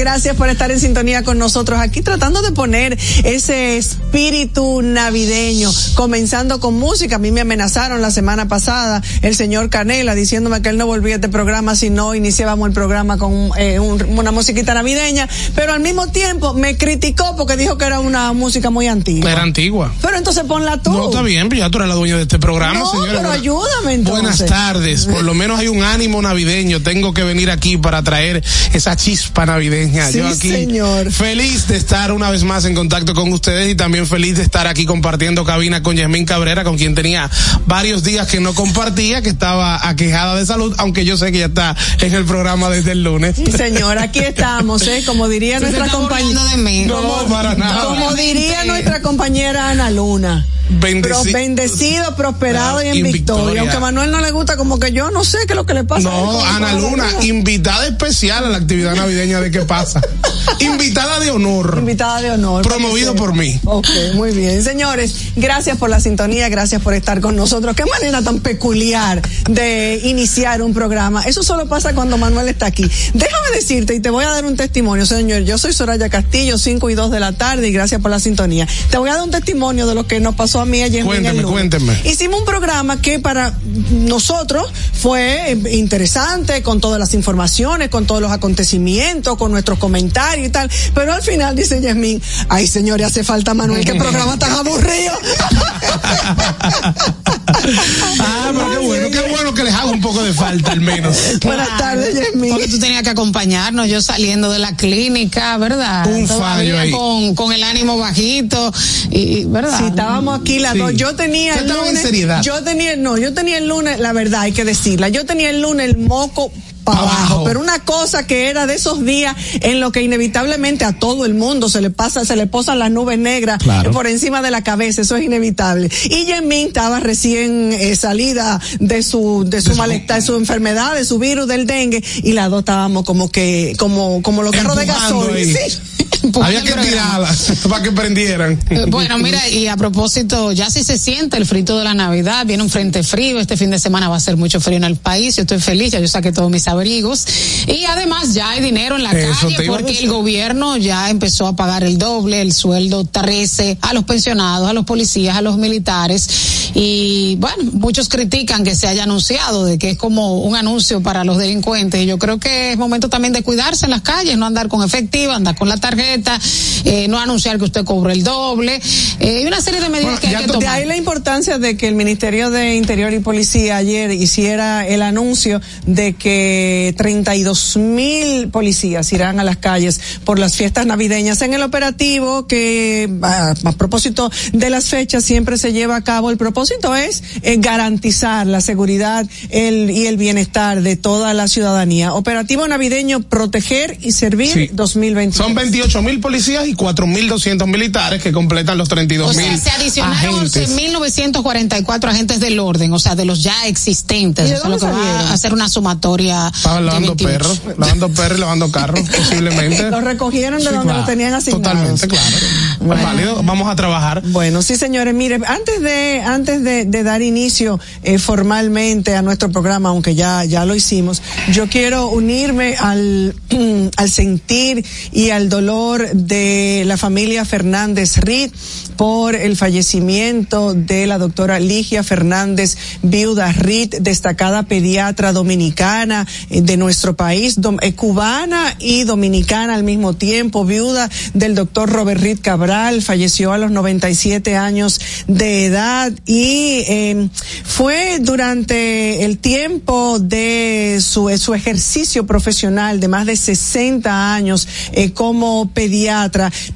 Gracias por estar en sintonía con nosotros aquí tratando de poner ese espíritu navideño, comenzando con música. A mí me amenazaron la semana pasada el señor Canela diciéndome que él no volvía a este programa si no iniciábamos el programa con eh, una musiquita navideña, pero al mismo tiempo me criticó porque dijo que era una música muy antigua. Era antigua. Pero entonces ponla tú. No, está bien, pero ya tú eres la dueña de este programa, no, pero ayúdame entonces. Buenas tardes, por lo menos hay un ánimo navideño. Tengo que venir aquí para traer esa chispa navideña Sí, señor. Feliz de estar una vez más en contacto con ustedes y también feliz de estar aquí compartiendo cabina con Yasmín Cabrera, con quien tenía varios días que no compartía, que estaba aquejada de salud, aunque yo sé que ya está en el programa desde el lunes. Sí, señor, aquí estamos, ¿eh? Como diría nuestra compañera. No, para nada. Como diría nuestra compañera Ana Luna. bendecido, prosperado y en victoria. Aunque a Manuel no le gusta, como que yo no sé qué es lo que le pasa. No, Ana Luna, invitada especial a la actividad navideña de qué pasa. invitada de honor. Invitada de honor. Promovido por mí. Ok, muy bien. Señores, gracias por la sintonía, gracias por estar con nosotros. Qué manera tan peculiar de iniciar un programa. Eso solo pasa cuando Manuel está aquí. Déjame decirte y te voy a dar un testimonio, señor. Yo soy Soraya Castillo, 5 y 2 de la tarde y gracias por la sintonía. Te voy a dar un testimonio de lo que nos pasó a mí ayer. Cuénteme, cuénteme. Hicimos un programa que para nosotros fue interesante con todas las informaciones, con todos los acontecimientos, con nuestros comentarios y tal. Pero al final dice Yasmín, ay señores, hace falta Manuel, qué programa tan aburrido. ah, pero qué bueno, qué bueno que les haga un poco de falta al menos. Buenas tardes, Yasmín. Porque tú tenías que acompañarnos, yo saliendo de la clínica, ¿verdad? Un fallo ahí. Con, con el ánimo bajito, y, ¿verdad? Sí, estábamos aquí las dos. Yo tenía el lunes. Yo tenía, no, yo tenía el lunes, la verdad, hay que decirla. Yo tenía el lunes el moco para abajo. Pero una cosa que era de esos días en lo que inevitablemente a todo el mundo se le pasa, se le posan las nubes negras por encima de la cabeza, eso es inevitable. Y Yemin estaba recién eh, salida de su, de su malestar, de su enfermedad, de su virus del dengue, y las dos estábamos como que, como, como los carros de gasolina. Había que tirarlas para que prendieran. Eh, bueno, mira, y a propósito, ya si se siente el frito de la Navidad, viene un frente frío, este fin de semana va a ser mucho frío en el país, yo estoy feliz, ya yo saqué todos mis abrigos. Y además ya hay dinero en la calle porque el gobierno ya empezó a pagar el doble, el sueldo 13 a los pensionados, a los policías, a los militares. Y bueno, muchos critican que se haya anunciado de que es como un anuncio para los delincuentes. Y yo creo que es momento también de cuidarse en las calles, no andar con efectivo, andar con la tarjeta, eh, no anunciar que usted cobre el doble. Eh, y una serie de medidas que hay que tomar. De ahí la importancia de que el Ministerio de Interior y Policía ayer hiciera el anuncio de que 32 mil policías irán a las calles por las fiestas navideñas en el operativo que a, propósito de las fechas siempre se lleva a cabo. El propósito es eh, garantizar la seguridad el, y el bienestar de toda la ciudadanía. Operativo navideño proteger y servir 2020. Son 28 mil mil policías y 4.200 militares que completan los 32 mil. O sea, se adicionaron 11.944 agentes del orden, o sea, de los ya existentes. Eso es lo que va a hacer una sumatoria. Estaban lavando perros, lavando perros y lavando carros, posiblemente. Los recogieron de donde los tenían asignados. Totalmente, claro. Pues válido, vamos a trabajar. Bueno, sí, señores, mire, antes de, antes de, dar inicio eh, formalmente a nuestro programa, aunque ya, ya lo hicimos, yo quiero unirme al, al sentir y al dolor de la familia Fernández Reed por el fallecimiento de la doctora Ligia Fernández, viuda Reed, destacada pediatra dominicana eh, de nuestro país, eh, cubana y dominicana al mismo tiempo, viuda del doctor Robert Reed Cabral, falleció a los 97 años de edad y em, fue durante el tiempo de su, su ejercicio profesional de más de 60 años eh, como pediatra,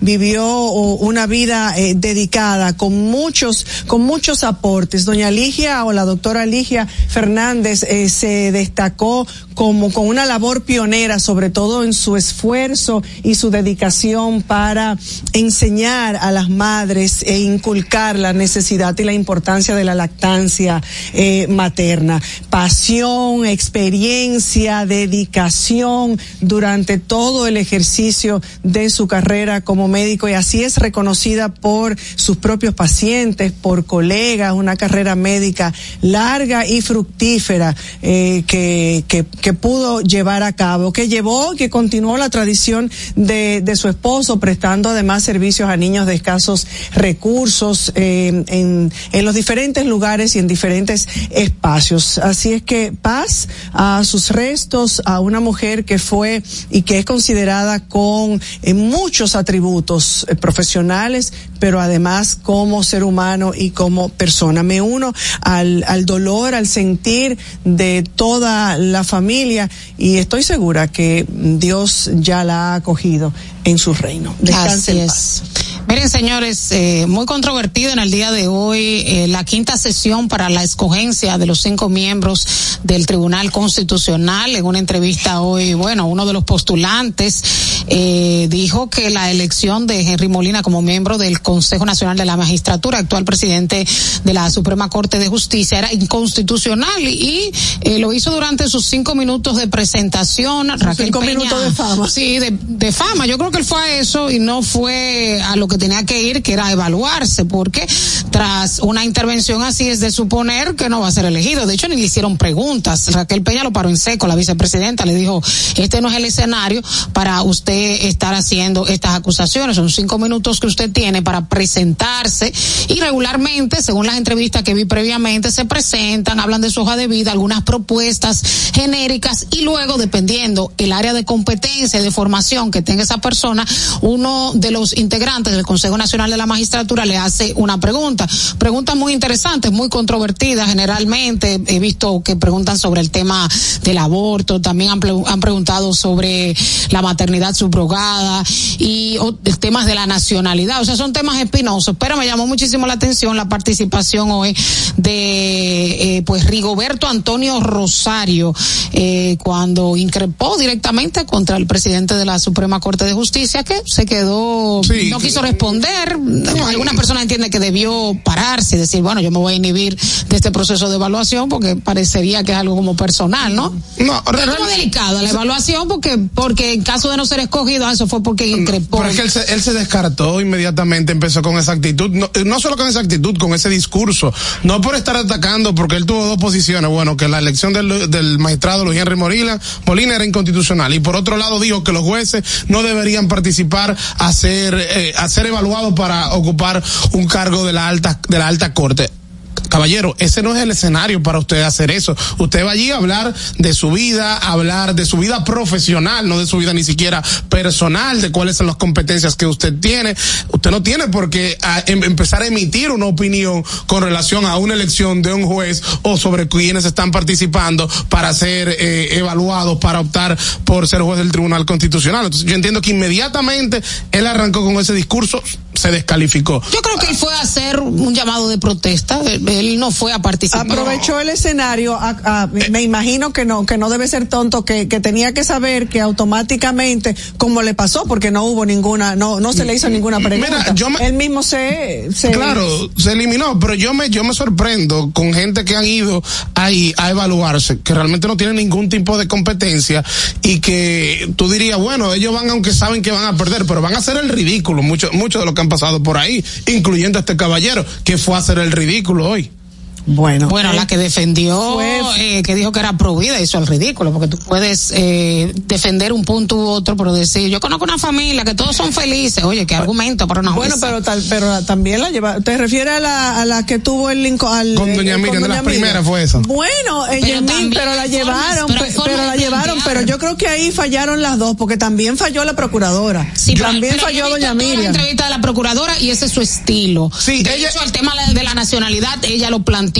vivió una vida de dedicada con muchos, con muchos aportes. Doña Ligia o la doctora Ligia Fernández eh, se destacó como con una labor pionera, sobre todo en su esfuerzo y su dedicación para enseñar a las madres e inculcar la necesidad y la importancia de la lactancia eh, materna. Pasión, experiencia, dedicación durante todo el ejercicio de su carrera como médico y así es reconocida por sus propios pacientes, por colegas, una carrera médica larga y fructífera eh, que, que que pudo llevar a cabo, que llevó, que continuó la tradición de, de su esposo, prestando además servicios a niños de escasos recursos eh, en, en los diferentes lugares y en diferentes espacios. Así es que paz a sus restos, a una mujer que fue y que es considerada con eh, muchos atributos eh, profesionales, pero además como ser humano y como persona. Me uno al, al dolor, al sentir de toda la familia y estoy segura que Dios ya la ha acogido en su reino. Descanse Así Miren, señores, eh, muy controvertido en el día de hoy eh, la quinta sesión para la escogencia de los cinco miembros del Tribunal Constitucional. En una entrevista hoy, bueno, uno de los postulantes eh, dijo que la elección de Henry Molina como miembro del Consejo Nacional de la Magistratura, actual presidente de la Suprema Corte de Justicia, era inconstitucional y lo hizo durante sus cinco minutos de presentación. Raquel cinco minutos de fama. Sí, de, de fama. Yo creo que él fue a eso y no fue a lo que tenía que ir, que era evaluarse, porque tras una intervención así es de suponer que no va a ser elegido. De hecho, ni le hicieron preguntas. Raquel Peña lo paró en seco, la vicepresidenta le dijo, este no es el escenario para usted estar haciendo estas acusaciones. Son cinco minutos que usted tiene para presentarse y regularmente, según las entrevistas que vi previamente, se presentan, hablan de su hoja de vida, algunas propuestas genéricas y luego, dependiendo el área de competencia y de formación que tenga esa persona, uno de los integrantes del Consejo Nacional de la Magistratura le hace una pregunta. Preguntas muy interesantes, muy controvertidas generalmente. He visto que preguntan sobre el tema del aborto, también han, han preguntado sobre la maternidad subrogada y temas de la nacionalidad. O sea, son temas espinosos, pero me llamó muchísimo la atención la participación hoy de eh, pues Rigoberto Antonio Rosario eh, cuando increpó directamente contra el presidente de la Suprema Corte de Justicia que se quedó no quiso responder. Algunas personas entienden que debió pararse y decir, bueno, yo me voy a inhibir de este proceso de evaluación porque parecería que es algo como personal, ¿no? No, es muy delicada la evaluación porque porque en caso de no ser escogido, eso fue porque increpó. Pero es que él se, él se descartó inmediatamente, empezó con esa actitud, no, no solo con esa actitud, con ese discurso, no por estar atacando, porque él tuvo dos posiciones, bueno, que la elección del, del magistrado Luis Henry Molina, Molina era inconstitucional, y por otro lado dijo que los jueces no deberían participar a ser, eh, a ser evaluados para ocupar un cargo de la alta, de la alta corte caballero, ese no es el escenario para usted hacer eso. Usted va allí a hablar de su vida, hablar de su vida profesional, no de su vida ni siquiera personal, de cuáles son las competencias que usted tiene. Usted no tiene por qué em, empezar a emitir una opinión con relación a una elección de un juez o sobre quienes están participando para ser eh, evaluados, para optar por ser juez del Tribunal Constitucional. Entonces yo entiendo que inmediatamente él arrancó con ese discurso se descalificó. Yo creo que él fue a hacer un llamado de protesta, él no fue a participar. Aprovechó el escenario, me imagino que no, que no debe ser tonto, que, que tenía que saber que automáticamente, como le pasó, porque no hubo ninguna, no, no se le hizo ninguna pregunta. Mira, yo él mismo se, se, Claro, se eliminó, pero yo me, yo me sorprendo con gente que han ido ahí a evaluarse, que realmente no tienen ningún tipo de competencia y que tú dirías, bueno, ellos van aunque saben que van a perder, pero van a hacer el ridículo, mucho, mucho de lo que han pasado por ahí, incluyendo a este caballero, que fue a hacer el ridículo hoy. Bueno, bueno, la que defendió, eh, que dijo que era prohibida, hizo el ridículo, porque tú puedes eh, defender un punto u otro, pero decir, yo conozco una familia que todos son felices, oye, qué argumento para una Bueno, pero tal, pero también la lleva, te refieres a la, a la que tuvo el Lincoln, con doña Miriam, de las primeras fue esa. Bueno, ella pero, pero la llevaron, pero, la llevaron, pero yo creo que ahí fallaron las dos, porque también falló la procuradora. Sí, también falló doña Miriam. la entrevista de la procuradora y ese es su estilo. Sí, de ella, hecho, el tema de la nacionalidad, ella lo planteó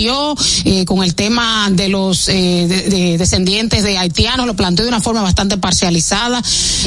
eh, con el tema de los eh, descendientes de haitianos, lo planteó de una forma bastante parcializada.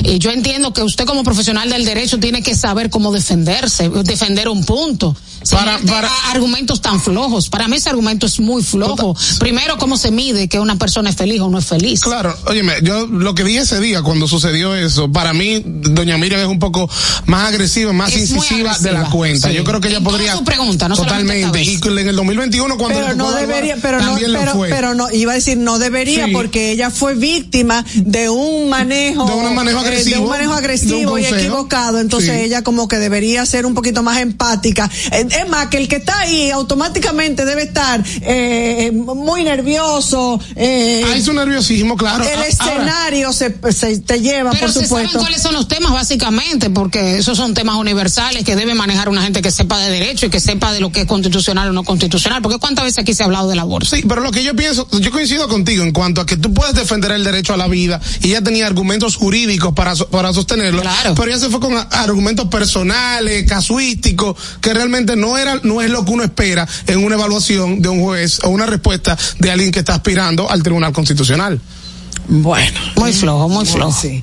Eh, yo entiendo que usted como profesional del derecho tiene que saber cómo defenderse, defender un punto. Para, para argumentos tan flojos. Para mí ese argumento es muy flojo. Primero, cómo se mide que una persona es feliz o no es feliz. Claro, óyeme, yo lo que vi ese día cuando sucedió eso, para mí, doña Miriam es un poco más agresiva, más incisiva de la cuenta. Yo creo que ella podría. Su pregunta, no totalmente. Y en el 2021 cuando pero no debería, pero no, pero, pero, no, iba a decir no debería porque ella fue víctima de un manejo, de un manejo agresivo, de un manejo agresivo y equivocado. Entonces ella como que debería ser un poquito más empática. Eh, es más, que el que está ahí automáticamente debe estar eh, muy nervioso. Eh, Hay su nerviosismo, claro. El escenario se, se, te lleva, por supuesto. Saben cuáles son los temas básicamente, porque esos son temas universales que debe manejar una gente que sepa de derecho y que sepa de lo que es constitucional o no constitucional. Porque cuántas veces aquí se ha hablado del aborto. Sí, pero lo que yo pienso, yo coincido contigo en cuanto a que tú puedes defender el derecho a la vida y ella tenía argumentos jurídicos para, para sostenerlo, claro. pero ella se fue con argumentos personales, casuísticos, que realmente no era, no es lo que uno espera en una evaluación de un juez o una respuesta de alguien que está aspirando al Tribunal Constitucional. Bueno. Muy flojo, muy flojo. Sí.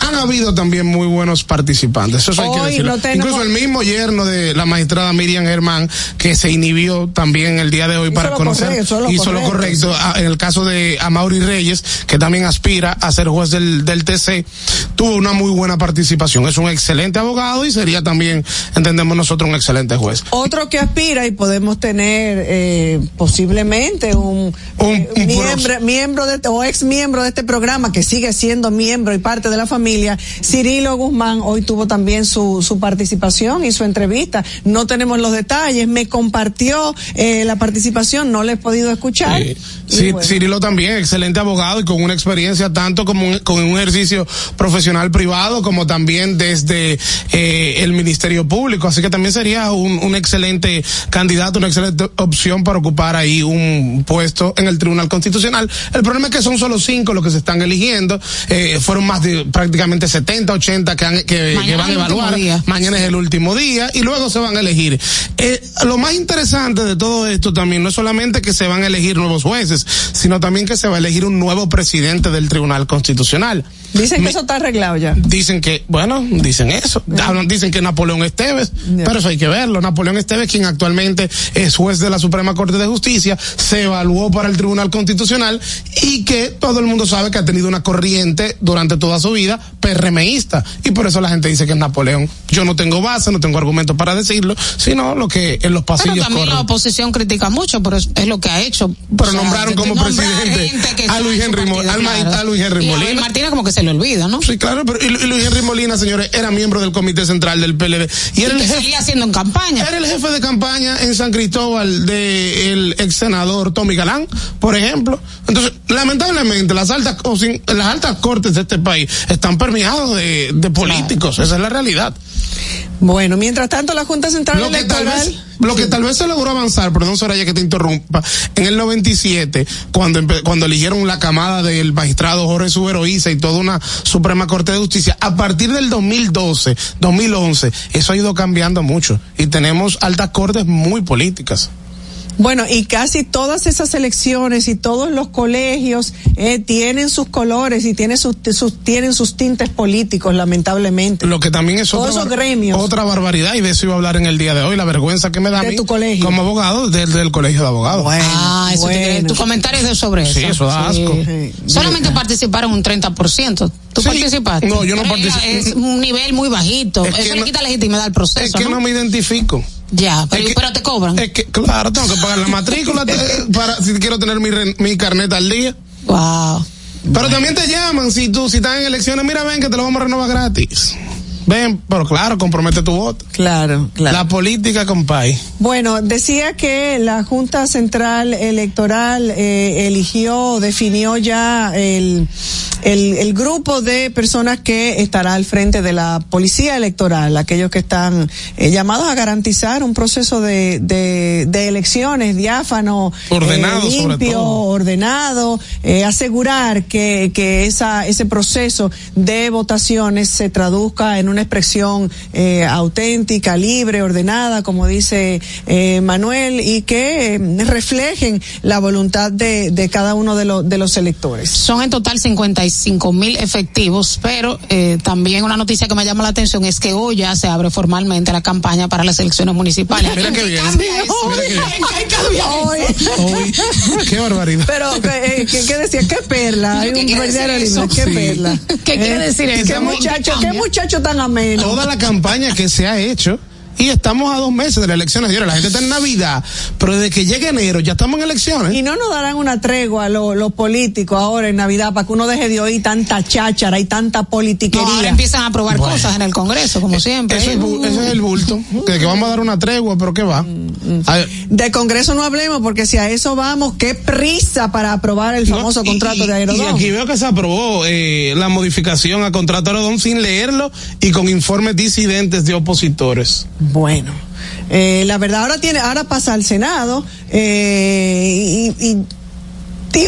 han, habido también muy buenos participantes, eso hay que decirlo. Incluso el mismo yerno de la magistrada Miriam Germán, que se inhibió también el día de hoy para conocer, hizo lo correcto. Ah, en el caso de Amaury Reyes, que también aspira a ser juez del, del TC, tuvo una muy buena participación. Es un excelente abogado y sería también, entendemos nosotros, un excelente juez. Otro que aspira y podemos tener eh, posiblemente un, un, miembro, miembro de, o ex miembro de este programa, que sigue siendo miembro y parte de la familia, Cirilo Guzmán, hoy tuvo también su, su participación y su entrevista. No tenemos los detalles, me compartió eh, la participación, no le he podido escuchar. Sí, Cirilo también, excelente abogado y con una experiencia tanto como con un ejercicio profesional privado como también desde eh, el Ministerio Público. Así que también sería un, un excelente candidato, una excelente opción para ocupar ahí un puesto en el Tribunal Constitucional. El problema es que son solo cinco los que se están eligiendo. Eh, fueron más de prácticamente 70, 80 que, que, van a evaluar. Mañana es el último día y luego se van a elegir. Eh, lo más interesante de todo esto también no es solamente que se van a elegir nuevos jueces, sino también que se va a elegir un nuevo presidente del Tribunal Constitucional. Dicen que eso está arreglado ya. Dicen que, bueno, dicen eso. Dicen que Napoleón Esteves, pero eso hay que verlo. Napoleón Esteves, quien actualmente es juez de la Suprema Corte de Justicia, se evaluó para el Tribunal Constitucional y que todo el mundo sabe que ha tenido una corriente durante toda su vida PRMista. Y por eso la gente dice que es Napoleón. Yo no tengo base, no tengo argumento para decirlo, sino lo que en los pasillos Pero también la oposición critica mucho, pero es, lo que ha hecho. Pero nombraron como presidente a Luis Henry, a Luis Henry Molina. Martínez como que se le olvida, ¿no? Sí, claro, pero y, Luis Henry Molina, señores, era miembro del Comité Central del PLD. Y, era el jefe, haciendo en campaña. Era el jefe de campaña en San Cristóbal del ex senador Tommy Galán, por ejemplo. Entonces, lamentablemente, las altas, las altas cortes de este país están permeados de, de políticos. Esa es la realidad. Bueno, mientras tanto la Junta Central lo Electoral... lo que tal vez se logró avanzar, perdón Soraya que te interrumpa, en el 97, cuando, cuando eligieron la camada del magistrado Jorge Suberoiza y toda una Suprema Corte de Justicia, a partir del 2012, 2011, eso ha ido cambiando mucho y tenemos altas cortes muy políticas. Bueno, y casi todas esas elecciones y todos los colegios eh, tienen sus colores y tienen sus, tienen sus tintes políticos, lamentablemente. Lo que también es otra, otra barbaridad, y de eso iba a hablar en el día de hoy, la vergüenza que me da a mí tu colegio? como abogado desde el colegio de abogados. Bueno, ah, eso tu comentario es sobre eso. Sí, eso da asco. Solamente participaron un 30%. ¿Tú participaste? No, yo no participé. Es un nivel muy bajito. eso le quita legitimidad al proceso. Es que no, me identifico. Ya, pero, te cobran. Es que, claro, tengo que pagar la matrícula para si quiero tener mi, mi carnet al día. Wow. Pero también te llaman si tú, si estás en elecciones, mira, ven que te lo vamos a renovar gratis. Ven, pero claro, compromete tu voto. Claro, claro. La política, compay. Bueno, decía que la Junta Central Electoral eh, eligió, definió ya el, el, grupo de personas que estará al frente de la Policía Electoral, aquellos que están eh, llamados a garantizar un proceso de, de, elecciones diáfano, ordenado, eh, limpio, ordenado, asegurar que, que esa, ese proceso de votaciones se traduzca en un una expresión eh, auténtica, libre, ordenada, como dice eh, Manuel, y que eh, reflejen la voluntad de, de cada uno de, los de los electores. Son en total 55 mil efectivos, pero también una noticia que me llama la atención es que hoy ya se abre formalmente la campaña para las elecciones municipales. Mira qué bien. Qué barbaridad. Pero, ¿qué, qué decía? ¿Qué perla? Hay un verdadero ¿Qué perla? ¿Qué quiere decir eso? ¿Qué muchacho, qué muchacho tan Toda la campaña que se ha hecho y estamos a dos meses de las elecciones. la gente está en Navidad, pero desde que llegue enero ya estamos en elecciones. Y no nos darán una tregua los, los políticos ahora en Navidad para que uno deje de oír tanta cháchara y tanta politiquería. ahora empiezan a aprobar cosas en el Congreso, como siempre. Ese, es, el bulto, de que vamos a dar una tregua, pero ¿qué va? De Congreso no hablemos, porque si a eso vamos, qué prisa para aprobar el famoso contrato de Aerodón. Y aquí veo que se aprobó eh, la modificación a contrato de Aerodón sin leerlo y con informes disidentes de opositores. Bueno. Eh, la verdad ahora tiene, ahora pasa al Senado eh, y, y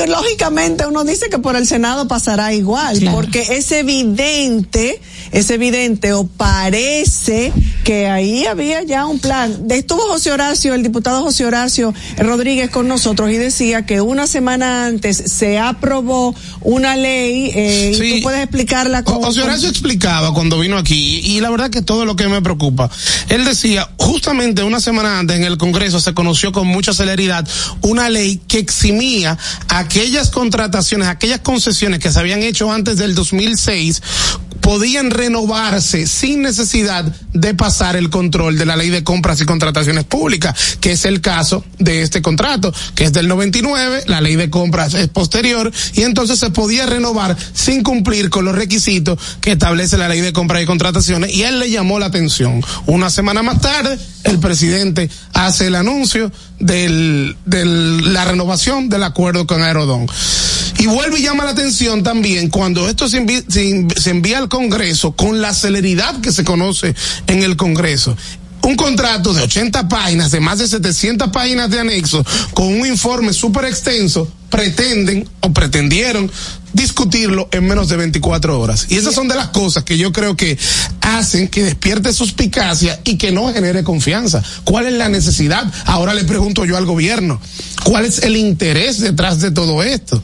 lógicamente uno dice que por el Senado pasará igual, porque es evidente, es evidente o parece que ahí había ya un plan. Estuvo José Horacio, el diputado José Horacio Rodríguez con nosotros y decía que una semana antes se aprobó una ley eh, y tú puedes explicarla. Con, José Horacio explicaba cuando vino aquí y la verdad que todo lo que me preocupa. Él decía, justamente una semana antes en el Congreso se conoció con mucha celeridad una ley que eximía aquellas contrataciones, aquellas concesiones que se habían hecho antes del 2006 podían renovarse sin necesidad de pasar el control de la ley de compras y contrataciones públicas, que es el caso de este contrato, que es del 99, la ley de compras es posterior, y entonces se podía renovar sin cumplir con los requisitos que establece la ley de compras y contrataciones, y él le llamó la atención. Una semana más tarde, el presidente hace el anuncio de la renovación del acuerdo con Aerodón. Y vuelve y llama la atención también cuando esto se envía, al Congreso con la celeridad que se conoce en el Congreso un contrato de 80 páginas, de más de 700 páginas de anexo, con un informe súper extenso, pretenden o pretendieron discutirlo en menos de 24 horas. Y esas son de las cosas que yo creo que hacen que despierte suspicacia y que no genere confianza. ¿Cuál es la necesidad? Ahora le pregunto yo al gobierno, ¿cuál es el interés detrás de todo esto?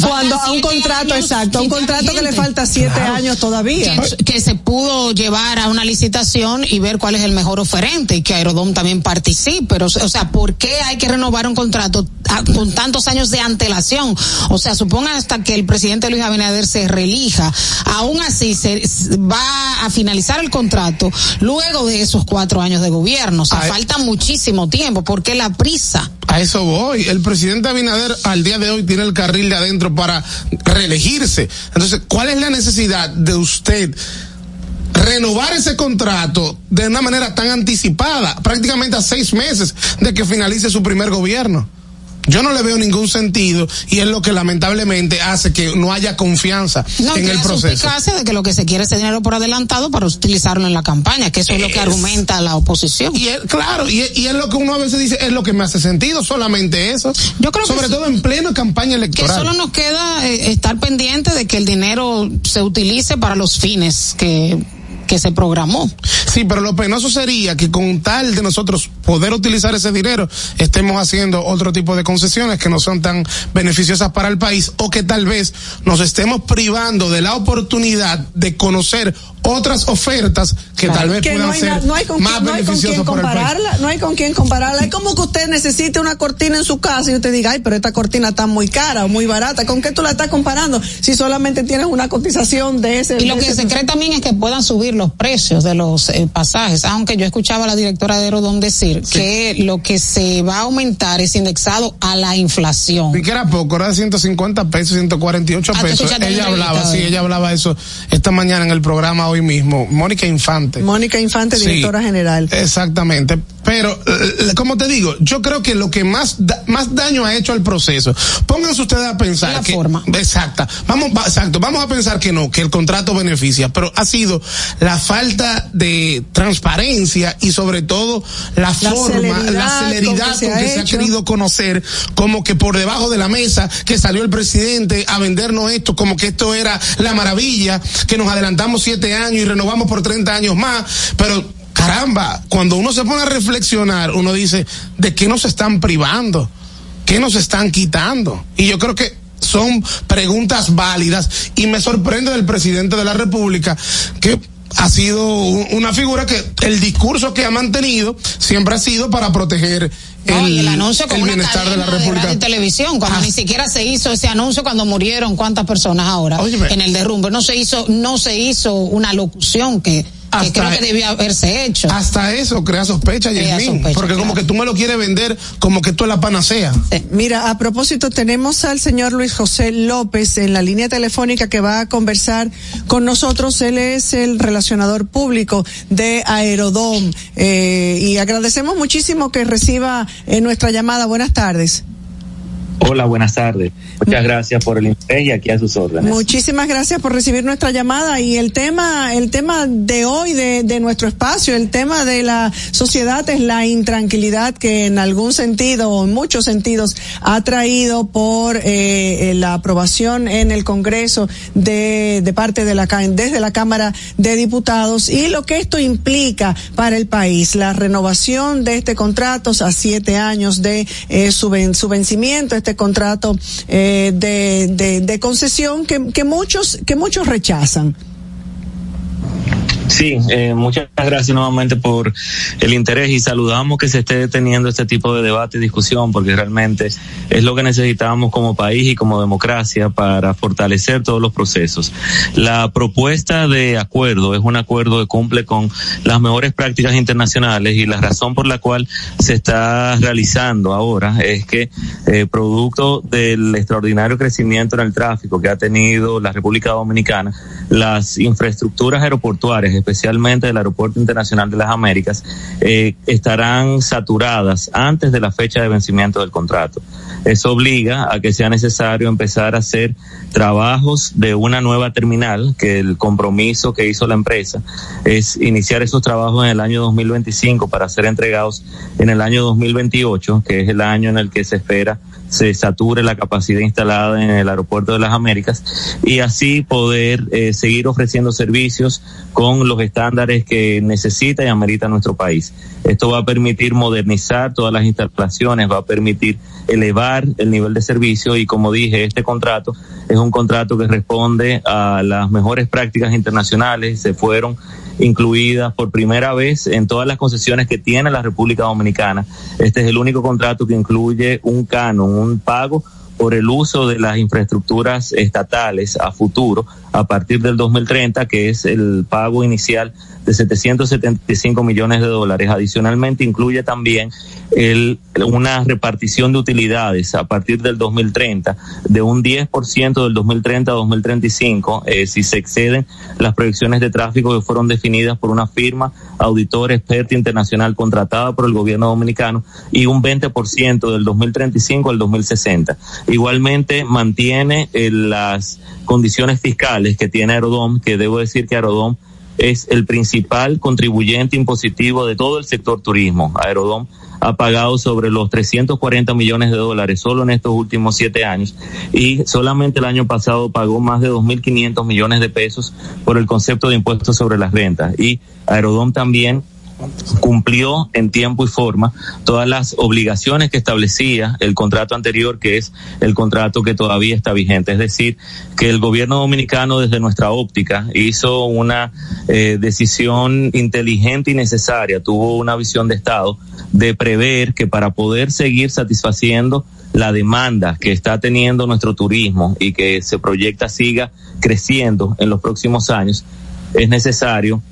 Cuando a un contrato, exacto, a un contrato que le falta siete años todavía. Que, se pudo llevar a una licitación y ver cuál es el mejor oferente y que Aerodom también participe. Pero, o sea, ¿por qué hay que renovar un contrato con tantos años de antelación? O sea, suponga hasta que el presidente Luis Abinader se reelija. Aún así, se va a finalizar el contrato luego de esos cuatro años de gobierno. O sea, falta muchísimo tiempo. ¿Por qué la prisa? A eso voy. El presidente Abinader al día de hoy tiene el carril de adentro para reelegirse. Entonces, ¿cuál es la necesidad de usted? renovar ese contrato de una manera tan anticipada, prácticamente a seis meses de que finalice su primer gobierno. Yo no le veo ningún sentido y es lo que lamentablemente hace que no haya confianza en el proceso. de que lo que se quiere es dinero por adelantado para utilizarlo en la campaña, que eso es, lo que argumenta la oposición. Y claro, y, es lo que uno a veces dice, es lo que me hace sentido, solamente eso. Yo creo Sobre todo en plena campaña electoral. Que solo nos queda eh, estar pendiente de que el dinero se utilice para los fines que que se programó. Sí, pero lo penoso sería que con tal de nosotros poder utilizar ese dinero, estemos haciendo otro tipo de concesiones que no son tan beneficiosas para el país o que tal vez nos estemos privando de la oportunidad de conocer otras ofertas que tal vez puedan no ser no hay con más no hay con quién compararla, no hay con quién compararla. Es como que usted necesite una cortina en su casa y usted diga, ay, pero esta cortina está muy cara o muy barata. ¿Con qué tú la estás comparando? Si solamente tienes una cotización de ese. Y lo que se cree también es que puedan subir los precios de los eh, pasajes, aunque yo escuchaba a la directora de Aerodón decir que lo que se va a aumentar es indexado a la inflación. Y que era poco, era de 150 pesos, 148 ah, pesos. Ella hablaba, sí, ella hablaba eso esta mañana en el programa hoy mismo. Mónica Infante. Mónica Infante, directora general. Exactamente. Pero, eh, como te digo, yo creo que lo que más, más daño ha hecho al proceso, pónganse ustedes a pensar. La que, forma. Exacta. Vamos, exacto. Vamos a pensar que no, que el contrato beneficia, pero ha sido la falta de transparencia y sobre todo la, forma, la celeridad con que, se, ha querido conocer, como que por debajo de la mesa, que salió el presidente a vendernos esto, como que esto era la maravilla, que nos adelantamos siete años y renovamos por 30 años más, pero caramba, cuando uno se pone a reflexionar, uno dice, ¿de qué nos están privando? ¿Qué nos están quitando? Y yo creo que son preguntas válidas y me sorprende del presidente de la República que ha sido una figura que el discurso que ha mantenido siempre ha sido para proteger el, anuncio con bienestar de la República. De televisión, cuando ah. ni siquiera se hizo ese anuncio cuando murieron cuántas personas ahora en el derrumbe. No se hizo, no se hizo una locución que hasta, que creo que debía haberse hecho. Hasta eso crea sospecha, porque como que tú me lo quieres vender como que tú es la panacea. Mira, a propósito, tenemos al señor Luis José López en la línea telefónica que va a conversar con nosotros. Él es el relacionador público de Aerodom eh, y agradecemos muchísimo que reciba eh, nuestra llamada. Buenas tardes. Hola, buenas tardes. Muchas gracias por el interés y aquí a sus órdenes. Muchísimas gracias por recibir nuestra llamada y el tema, el tema de hoy de, nuestro espacio, el tema de la sociedad es la intranquilidad que en algún sentido o en muchos sentidos ha traído por eh, eh la aprobación en el Congreso de, de parte de la desde la Cámara de Diputados y lo que esto implica para el país, la renovación de este contrato a siete años de eh, su, su vencimiento, este contrato eh, de, de, concesión que, que muchos que muchos rechazan. Sí, eh, muchas gracias nuevamente por el interés y saludamos que se esté teniendo este tipo de debate y discusión porque realmente es lo que necesitamos como país y como democracia para fortalecer todos los procesos. La propuesta de acuerdo es un acuerdo que cumple con las mejores prácticas internacionales y la razón por la cual se está realizando ahora es que eh, producto del extraordinario crecimiento en el tráfico que ha tenido la República Dominicana, las infraestructuras aeroportuarias especialmente del Aeropuerto Internacional de las Américas, eh, estarán saturadas antes de la fecha de vencimiento del contrato. Eso obliga a que sea necesario empezar a hacer trabajos de una nueva terminal, que el compromiso que hizo la empresa es iniciar esos trabajos en el año 2025 para ser entregados en el año 2028, que es el año en el que se espera se sature la capacidad instalada en el aeropuerto de las Américas y así poder eh, seguir ofreciendo servicios con los estándares que necesita y amerita nuestro país. Esto va a permitir modernizar todas las instalaciones, va a permitir elevar el nivel de servicio y como dije, este contrato es un contrato que responde a las mejores prácticas internacionales, se fueron incluidas por primera vez en todas las concesiones que tiene la República Dominicana. Este es el único contrato que incluye un canon, un pago por el uso de las infraestructuras estatales a futuro a partir del 2030, que es el pago inicial de 775 millones de dólares. Adicionalmente incluye también el, una repartición de utilidades a partir del 2030 de un 10% del 2030 a 2035 eh, si se exceden las proyecciones de tráfico que fueron definidas por una firma auditor experta internacional contratada por el gobierno dominicano y un 20% del 2035 al 2060. Igualmente mantiene eh, las condiciones fiscales que tiene Aerodom, que debo decir que Aerodom es el principal contribuyente impositivo de todo el sector turismo. Aerodón ha pagado sobre los 340 millones de dólares solo en estos últimos siete años y solamente el año pasado pagó más de 2.500 millones de pesos por el concepto de impuestos sobre las rentas. Y Aerodón también cumplió en tiempo y forma todas las obligaciones que establecía el contrato anterior, que es el contrato que todavía está vigente. Es decir, que el gobierno dominicano desde nuestra óptica hizo una eh, decisión inteligente y necesaria, tuvo una visión de Estado de prever que para poder seguir satisfaciendo la demanda que está teniendo nuestro turismo y que se proyecta siga creciendo en los próximos años, es necesario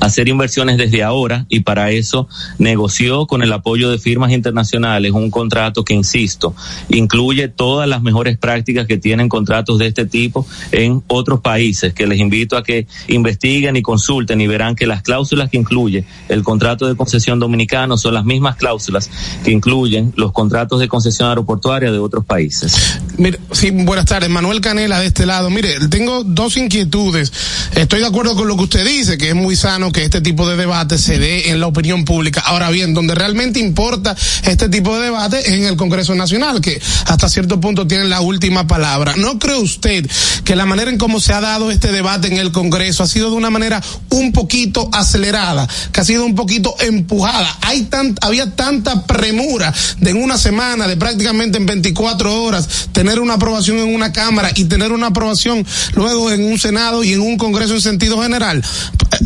hacer inversiones desde ahora y para eso negoció con el apoyo de firmas internacionales un contrato que, insisto, incluye todas las mejores prácticas que tienen contratos de este tipo en otros países, que les invito a que investiguen y consulten y verán que las cláusulas que incluye el contrato de concesión dominicano son las mismas cláusulas que incluyen los contratos de concesión aeroportuaria de otros países. Mire, sí, buenas tardes, Manuel Canela de este lado. Mire, tengo dos inquietudes. Estoy de acuerdo con lo que usted dice, que es muy sano que este tipo de debate se dé en la opinión pública. Ahora bien, donde realmente importa este tipo de debate es en el Congreso Nacional, que hasta cierto punto tiene la última palabra. ¿No cree usted que la manera en cómo se ha dado este debate en el Congreso ha sido de una manera un poquito acelerada, que ha sido un poquito empujada? Hay tan, había tanta premura de en una semana, de prácticamente en 24 horas, tener una aprobación en una Cámara y tener una aprobación luego en un Senado y en un Congreso en sentido general.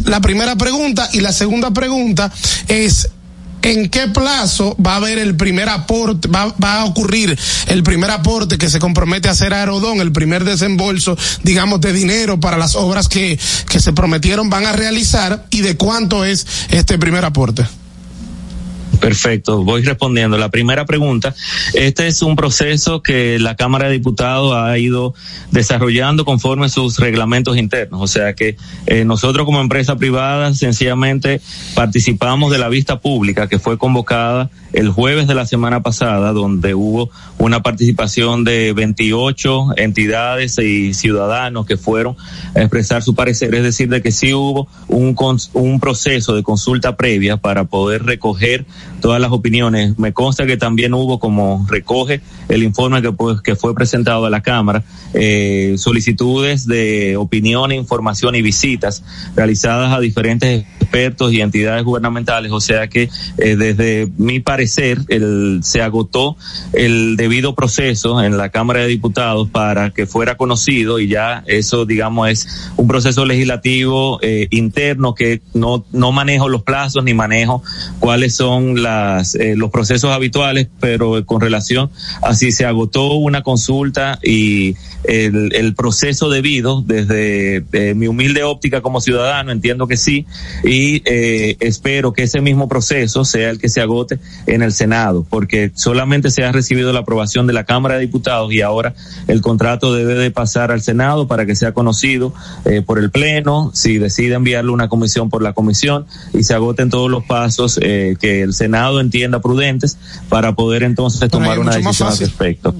La primera pregunta. Y la segunda pregunta es, ¿En qué plazo va a haber el primer aporte, va, va, a ocurrir el primer aporte que se compromete a hacer Aerodón, el primer desembolso, digamos, de dinero para las obras que, que se prometieron van a realizar y de cuánto es este primer aporte? Perfecto, voy respondiendo. La primera pregunta, este es un proceso que la Cámara de Diputados ha ido desarrollando conforme sus reglamentos internos. O sea que eh, nosotros como empresa privada sencillamente participamos de la vista pública que fue convocada el jueves de la semana pasada, donde hubo una participación de 28 entidades y ciudadanos que fueron a expresar su parecer, es decir, de que sí hubo un, un proceso de consulta previa para poder recoger todas las opiniones. Me consta que también hubo, como recoge el informe que, pues, que fue presentado a la Cámara, eh, solicitudes de opinión, información y visitas realizadas a diferentes expertos y entidades gubernamentales. O sea que eh, desde mi parecer el, se agotó el debido proceso en la Cámara de Diputados para que fuera conocido y ya eso, digamos, es un proceso legislativo eh, interno que no, no manejo los plazos ni manejo cuáles son las eh, los procesos habituales, pero con relación a si se agotó una consulta y el, proceso debido desde eh, mi humilde óptica como ciudadano, entiendo que sí, y eh, espero que ese mismo proceso sea el que se agote en el Senado, porque solamente se ha recibido la aprobación de la Cámara de Diputados y ahora el contrato debe de pasar al Senado para que sea conocido por el Pleno, si decide enviarlo a una comisión por la comisión y se agoten todos los pasos que el Senado entienda prudentes para poder entonces tomar una decisión al respecto.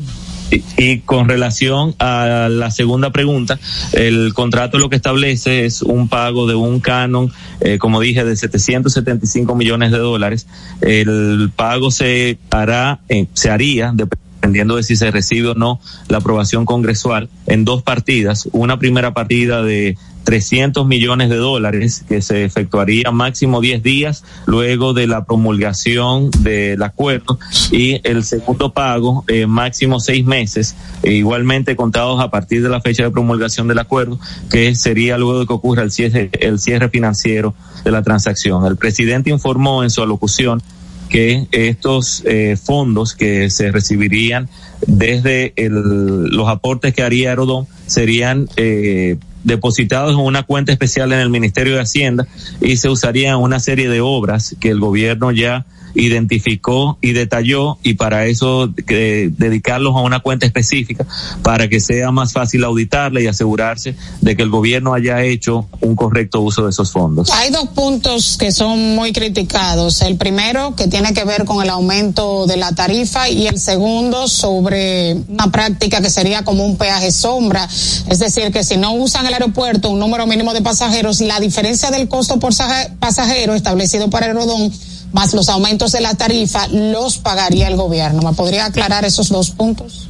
Y, con relación a la segunda pregunta, el contrato lo que establece es un pago de un canon, eh, como dije, de 775 millones de dólares. El pago se hará, se haría, dependiendo de si se recibe o no la aprobación congresual, en dos partidas. Una primera partida de 300 millones de dólares que se efectuaría máximo 10 días luego de la promulgación del acuerdo y el segundo pago eh, máximo seis meses e igualmente contados a partir de la fecha de promulgación del acuerdo que sería luego de que ocurra el cierre, el cierre financiero de la transacción. El presidente informó en su alocución que estos eh, fondos que se recibirían desde el, los aportes que haría Aerodón serían eh, depositados en una cuenta especial en el Ministerio de Hacienda y se usarían una serie de obras que el gobierno ya identificó y detalló y para eso dedicarlos a una cuenta específica para que sea más fácil auditarla y asegurarse de que el gobierno haya hecho un correcto uso de esos fondos. Hay dos puntos que son muy criticados. El primero que tiene que ver con el aumento de la tarifa y el segundo sobre una práctica que sería como un peaje sombra, es decir, que si no usan el aeropuerto un número mínimo de pasajeros, la diferencia del costo por pasajero establecido para Aerodón más los aumentos de la tarifa los pagaría el gobierno. ¿Me podría aclarar esos dos puntos?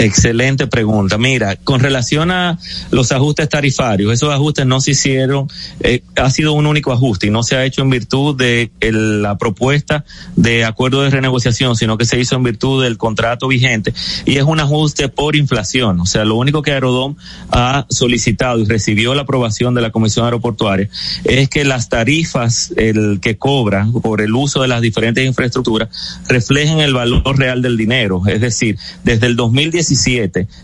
Excelente pregunta. Mira, con relación a los ajustes tarifarios, esos ajustes no se hicieron, eh, ha sido un único ajuste y no se ha hecho en virtud de la propuesta de acuerdo de renegociación, sino que se hizo en virtud del contrato vigente y es un ajuste por inflación. O sea, lo único que Aerodom ha solicitado y recibió la aprobación de la Comisión Aeroportuaria es que las tarifas el que cobra por el uso de las diferentes infraestructuras reflejen el valor real del dinero. Es decir, desde el 2017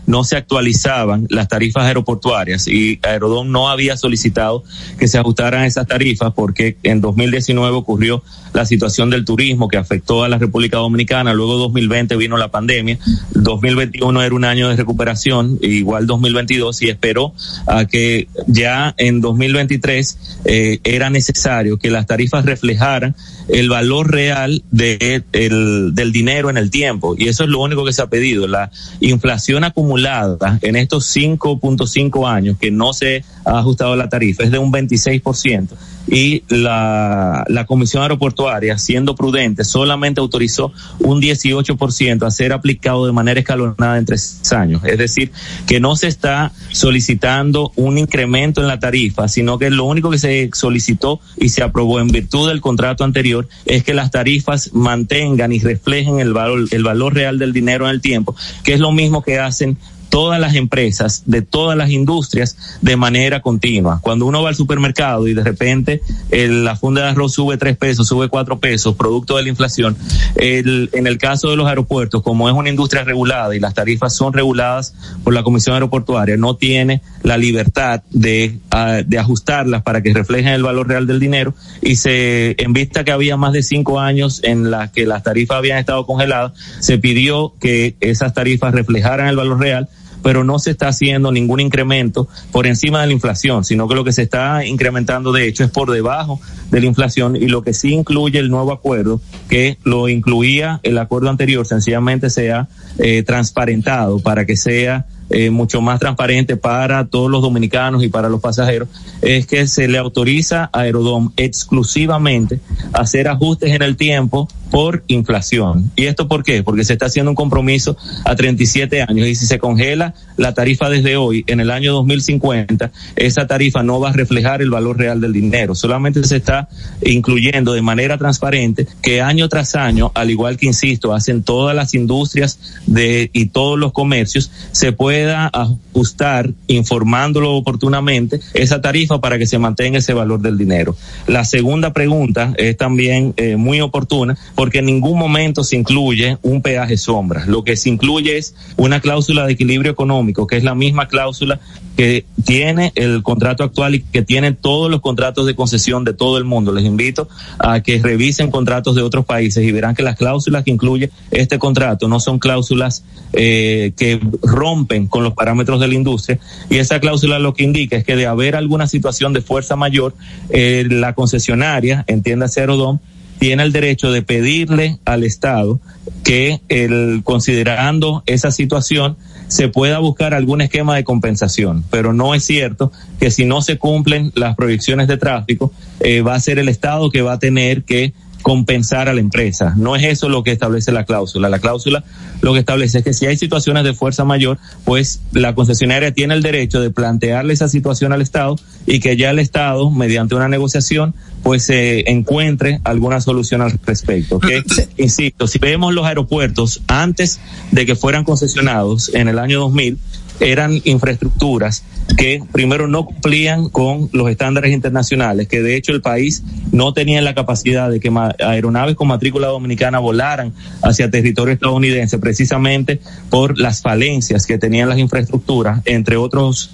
no se actualizaban las tarifas aeroportuarias y Aerodón no había solicitado que se ajustaran esas tarifas porque en 2019 ocurrió la situación del turismo que afectó a la República Dominicana, luego 2020 vino la pandemia, 2021 era un año de recuperación, igual 2022 y esperó a que ya en 2023 eh, era necesario que las tarifas reflejaran el valor real de, el, del dinero en el tiempo. Y eso es lo único que se ha pedido, la inflación acumulada en estos 5.5 años que no se ha ajustado la tarifa es de un 26% y la, la Comisión Aeroportuaria, siendo prudente, solamente autorizó un 18% a ser aplicado de manera escalonada en tres años. Es decir, que no se está solicitando un incremento en la tarifa, sino que lo único que se solicitó y se aprobó en virtud del contrato anterior es que las tarifas mantengan y reflejen el valor, el valor real del dinero en el tiempo, que es lo mismo que hacen todas las empresas de todas las industrias de manera continua. Cuando uno va al supermercado y de repente la funda de arroz sube tres pesos, sube cuatro pesos, producto de la inflación, el, en el caso de los aeropuertos, como es una industria regulada y las tarifas son reguladas por la Comisión Aeroportuaria, no tiene la libertad de, ah, de ajustarlas para que reflejen el valor real del dinero y se, en vista que había más de cinco años en las que las tarifas habían estado congeladas, se pidió que esas tarifas reflejaran el valor real pero no se está haciendo ningún incremento por encima de la inflación, sino que lo que se está incrementando de hecho es por debajo de la inflación y lo que sí incluye el nuevo acuerdo, que lo incluía el acuerdo anterior, sencillamente se ha eh, transparentado para que sea eh, mucho más transparente para todos los dominicanos y para los pasajeros, es que se le autoriza a Aerodom exclusivamente hacer ajustes en el tiempo por inflación. ¿Y esto por qué? Porque se está haciendo un compromiso a 37 años y si se congela la tarifa desde hoy, en el año 2050, esa tarifa no va a reflejar el valor real del dinero. Solamente se está incluyendo de manera transparente que año tras año, al igual que insisto, hacen todas las industrias de, y todos los comercios, se pueda ajustar informándolo oportunamente esa tarifa para que se mantenga ese valor del dinero. La segunda pregunta es también eh, muy oportuna porque en ningún momento se incluye un peaje sombra. Lo que se incluye es una cláusula de equilibrio económico, que es la misma cláusula que tiene el contrato actual y que tiene todos los contratos de concesión de todo el mundo. Les invito a que revisen contratos de otros países y verán que las cláusulas que incluye este contrato no son cláusulas eh, que rompen con los parámetros de la industria. Y esa cláusula lo que indica es que de haber alguna situación de fuerza mayor, eh, la concesionaria, entiéndase Aerodom, tiene el derecho de pedirle al Estado que el, considerando esa situación se pueda buscar algún esquema de compensación, pero no es cierto que si no se cumplen las proyecciones de tráfico, eh, va a ser el Estado que va a tener que compensar a la empresa. No es eso lo que establece la cláusula. La cláusula lo que establece es que si hay situaciones de fuerza mayor, pues la concesionaria tiene el derecho de plantearle esa situación al Estado y que ya el Estado, mediante una negociación, pues se encuentre alguna solución al respecto. Que, insisto, si vemos los aeropuertos antes de que fueran concesionados en el año 2000, eran infraestructuras que primero no cumplían con los estándares internacionales, que de hecho el país no tenía la capacidad de que aeronaves con matrícula dominicana volaran hacia territorio estadounidense, precisamente por las falencias que tenían las infraestructuras, entre otros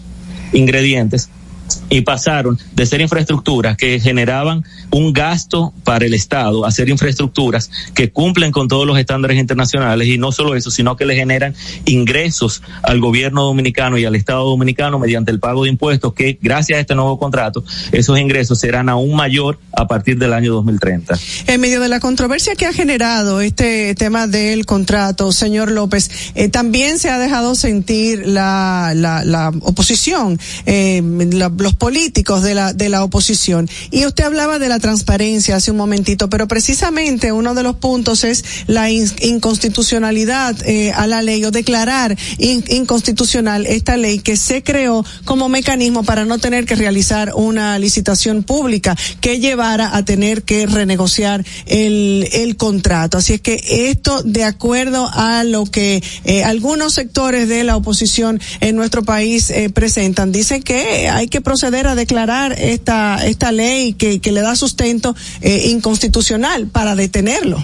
ingredientes y pasaron de ser infraestructuras que generaban un gasto para el Estado a ser infraestructuras que cumplen con todos los estándares internacionales y no solo eso, sino que le generan ingresos al gobierno dominicano y al Estado dominicano mediante el pago de impuestos que gracias a este nuevo contrato esos ingresos serán aún mayor a partir del año 2030. En medio de la controversia que ha generado este tema del contrato, señor López, eh, también se ha dejado sentir la, la, la oposición, eh, los políticos de la, de la oposición. Y usted hablaba de la transparencia hace un momentito, pero precisamente uno de los puntos es la inconstitucionalidad eh, a la ley o declarar inconstitucional esta ley que se creó como mecanismo para no tener que realizar una licitación pública que llevara a tener que renegociar el, contrato. Así es que esto, de acuerdo a lo que eh, algunos sectores de la oposición en nuestro país eh, presentan, dicen que hay que proceder a declarar esta, esta ley que, que le da sustento eh, inconstitucional para detenerlo.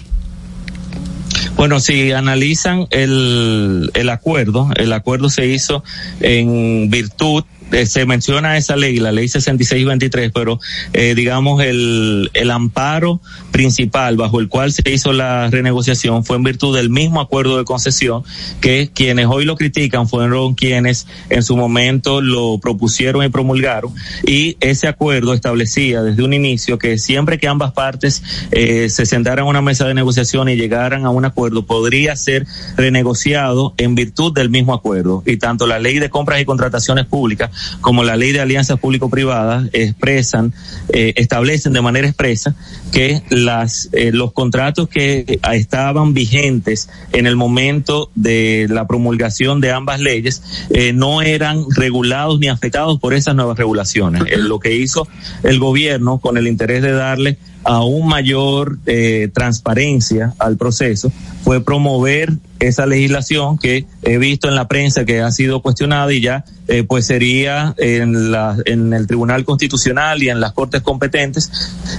Bueno, si analizan el, el acuerdo, el acuerdo se hizo en virtud eh, se menciona esa ley, la ley 6623, pero eh, digamos el, el amparo principal bajo el cual se hizo la renegociación fue en virtud del mismo acuerdo de concesión que quienes hoy lo critican fueron quienes en su momento lo propusieron y promulgaron. Y ese acuerdo establecía desde un inicio que siempre que ambas partes eh, se sentaran a una mesa de negociación y llegaran a un acuerdo podría ser renegociado en virtud del mismo acuerdo. Y tanto la ley de compras y contrataciones públicas como la ley de alianzas público-privadas expresan, eh, establecen de manera expresa que las, eh, los contratos que estaban vigentes en el momento de la promulgación de ambas leyes eh, no eran regulados ni afectados por esas nuevas regulaciones. lo que hizo el gobierno con el interés de darle aún mayor eh, transparencia al proceso fue promover esa legislación que he visto en la prensa que ha sido cuestionada y ya eh, pues sería en la en el Tribunal Constitucional y en las cortes competentes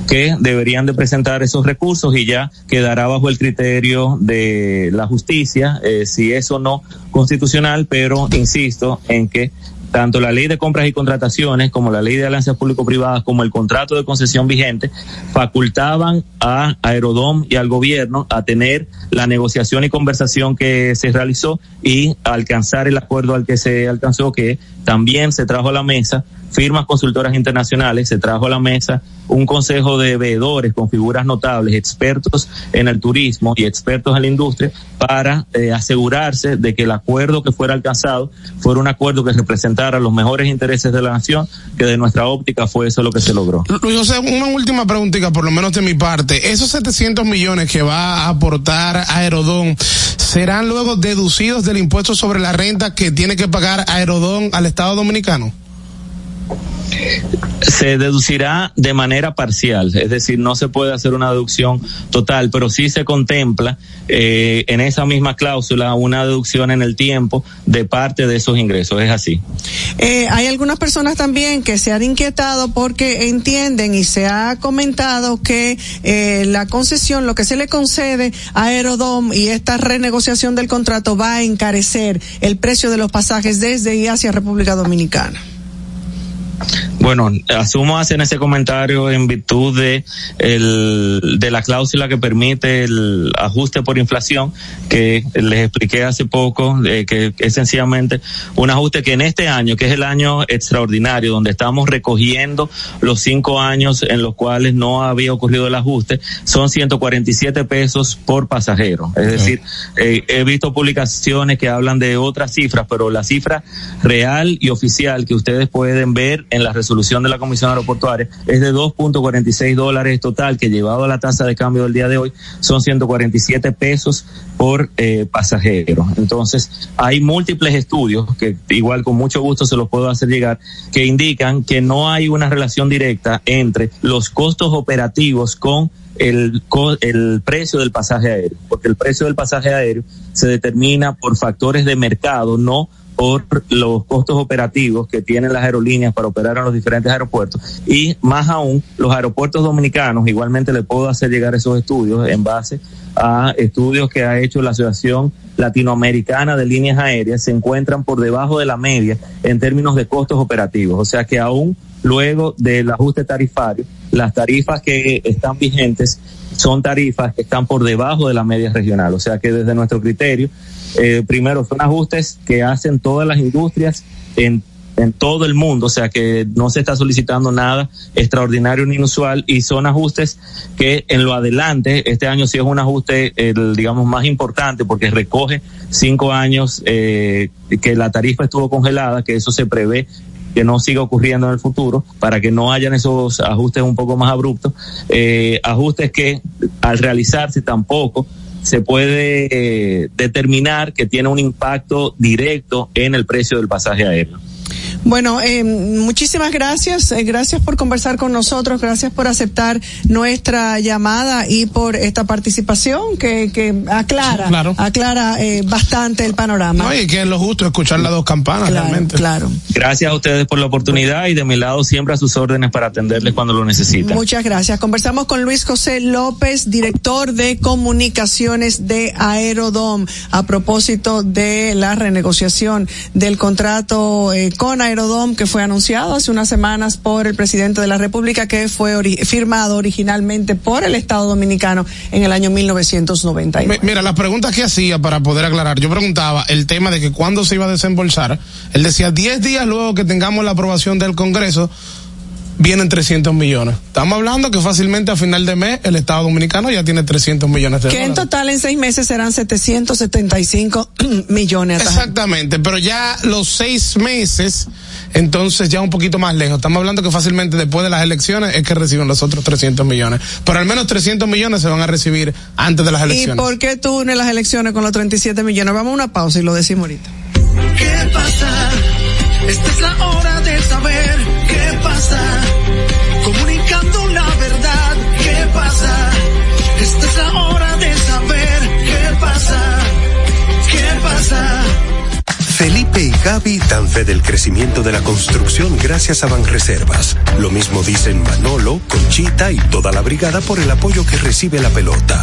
que deberían de presentar esos recursos y ya quedará bajo el criterio de la justicia eh, si eso no constitucional pero insisto en que tanto la ley de compras y contrataciones como la ley de alianzas público-privadas como el contrato de concesión vigente facultaban a Aerodom y al gobierno a tener la negociación y conversación que se realizó y alcanzar el acuerdo al que se alcanzó que también se trajo a la mesa firmas consultoras internacionales, se trajo a la mesa un consejo de veedores con figuras notables, expertos en el turismo y expertos en la industria, para eh, asegurarse de que el acuerdo que fuera alcanzado fuera un acuerdo que representara los mejores intereses de la nación, que de nuestra óptica fue eso lo que se logró. Luis José, una última preguntita, por lo menos de mi parte. Esos 700 millones que va a aportar Aerodón, ¿serán luego deducidos del impuesto sobre la renta que tiene que pagar Aerodón al Estado Dominicano? Se deducirá de manera parcial, es decir, no se puede hacer una deducción total, pero sí se contempla eh, en esa misma cláusula una deducción en el tiempo de parte de esos ingresos, es así. Eh, hay algunas personas también que se han inquietado porque entienden y se ha comentado que eh, la concesión, lo que se le concede a Aerodom y esta renegociación del contrato va a encarecer el precio de los pasajes desde y hacia República Dominicana. Bueno, asumo hacer ese comentario en virtud de el, de la cláusula que permite el ajuste por inflación que les expliqué hace poco, que es sencillamente un ajuste que en este año, que es el año extraordinario, donde estamos recogiendo los cinco años en los cuales no había ocurrido el ajuste, son 147 pesos por pasajero. Es decir, eh, he visto publicaciones que hablan de otras cifras, pero la cifra real y oficial que ustedes pueden ver en la resolución de la Comisión Aeroportuaria es de 2.46 dólares total, que llevado a la tasa de cambio del día de hoy son 147 pesos por eh, pasajero. Entonces, hay múltiples estudios, que igual con mucho gusto se los puedo hacer llegar, que indican que no hay una relación directa entre los costos operativos con el, el precio del pasaje aéreo, porque el precio del pasaje aéreo se determina por factores de mercado, no por los costos operativos que tienen las aerolíneas para operar en los diferentes aeropuertos. Y más aún los aeropuertos dominicanos, igualmente le puedo hacer llegar esos estudios en base a estudios que ha hecho la Asociación Latinoamericana de Líneas Aéreas, se encuentran por debajo de la media en términos de costos operativos, o sea que aún luego del ajuste tarifario, las tarifas que están vigentes son tarifas que están por debajo de la media regional. O sea que desde nuestro criterio, eh, primero son ajustes que hacen todas las industrias en en todo el mundo, o sea que no se está solicitando nada extraordinario ni inusual y son ajustes que en lo adelante, este año sí es un ajuste, digamos, más importante porque recoge cinco años eh, que la tarifa estuvo congelada, que eso se prevé que no siga ocurriendo en el futuro, para que no hayan esos ajustes un poco más abruptos, eh, ajustes que al realizarse tampoco se puede eh, determinar que tiene un impacto directo en el precio del pasaje aéreo. Bueno, eh, muchísimas gracias. Eh, gracias por conversar con nosotros. Gracias por aceptar nuestra llamada y por esta participación que, que aclara, aclara eh, bastante el panorama. No, y que es lo justo escuchar las dos campanas realmente. Claro. Gracias a ustedes por la oportunidad y de mi lado siempre a sus órdenes para atenderles cuando lo necesitan. Muchas gracias. Conversamos con Luis José López, director de comunicaciones de Aerodom, a propósito de la renegociación del contrato con Aerodom Aerodom que fue anunciado hace unas semanas por el presidente de la República que fue firmado originalmente por el Estado Dominicano en el año 1999. Mira, las preguntas que hacía para poder aclarar, yo preguntaba el tema de que cuándo se iba a desembolsar, él decía 10 días luego que tengamos la aprobación del Congreso, vienen 300 millones. Estamos hablando que fácilmente a final de mes el Estado Dominicano ya tiene 300 millones de que dólares. Que en total en seis meses serán 775 millones. Exactamente, pero ya los seis meses, entonces ya un poquito más lejos. Estamos hablando que fácilmente después de las elecciones es que reciben los otros 300 millones. Pero al menos 300 millones se van a recibir antes de las elecciones. ¿Y por qué tú unes las elecciones con los 37 millones? Vamos a una pausa y lo decimos ahorita. ¿Qué pasa? Esta es la hora de saber qué pasa. Comunicando la verdad, ¿qué pasa? Esta es la hora de saber qué pasa. ¿Qué pasa? Felipe y Gaby dan fe del crecimiento de la construcción gracias a Banreservas. Lo mismo dicen Manolo, Conchita y toda la brigada por el apoyo que recibe la pelota.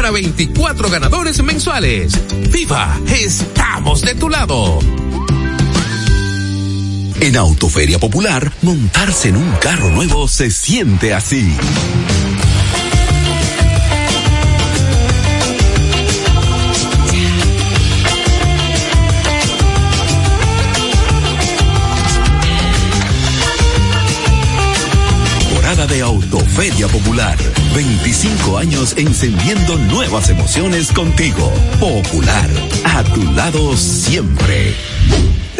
24 ganadores mensuales. ¡Viva! ¡Estamos de tu lado! En Autoferia Popular, montarse en un carro nuevo se siente así. De Autoferia Popular. 25 años encendiendo nuevas emociones contigo. Popular, a tu lado siempre.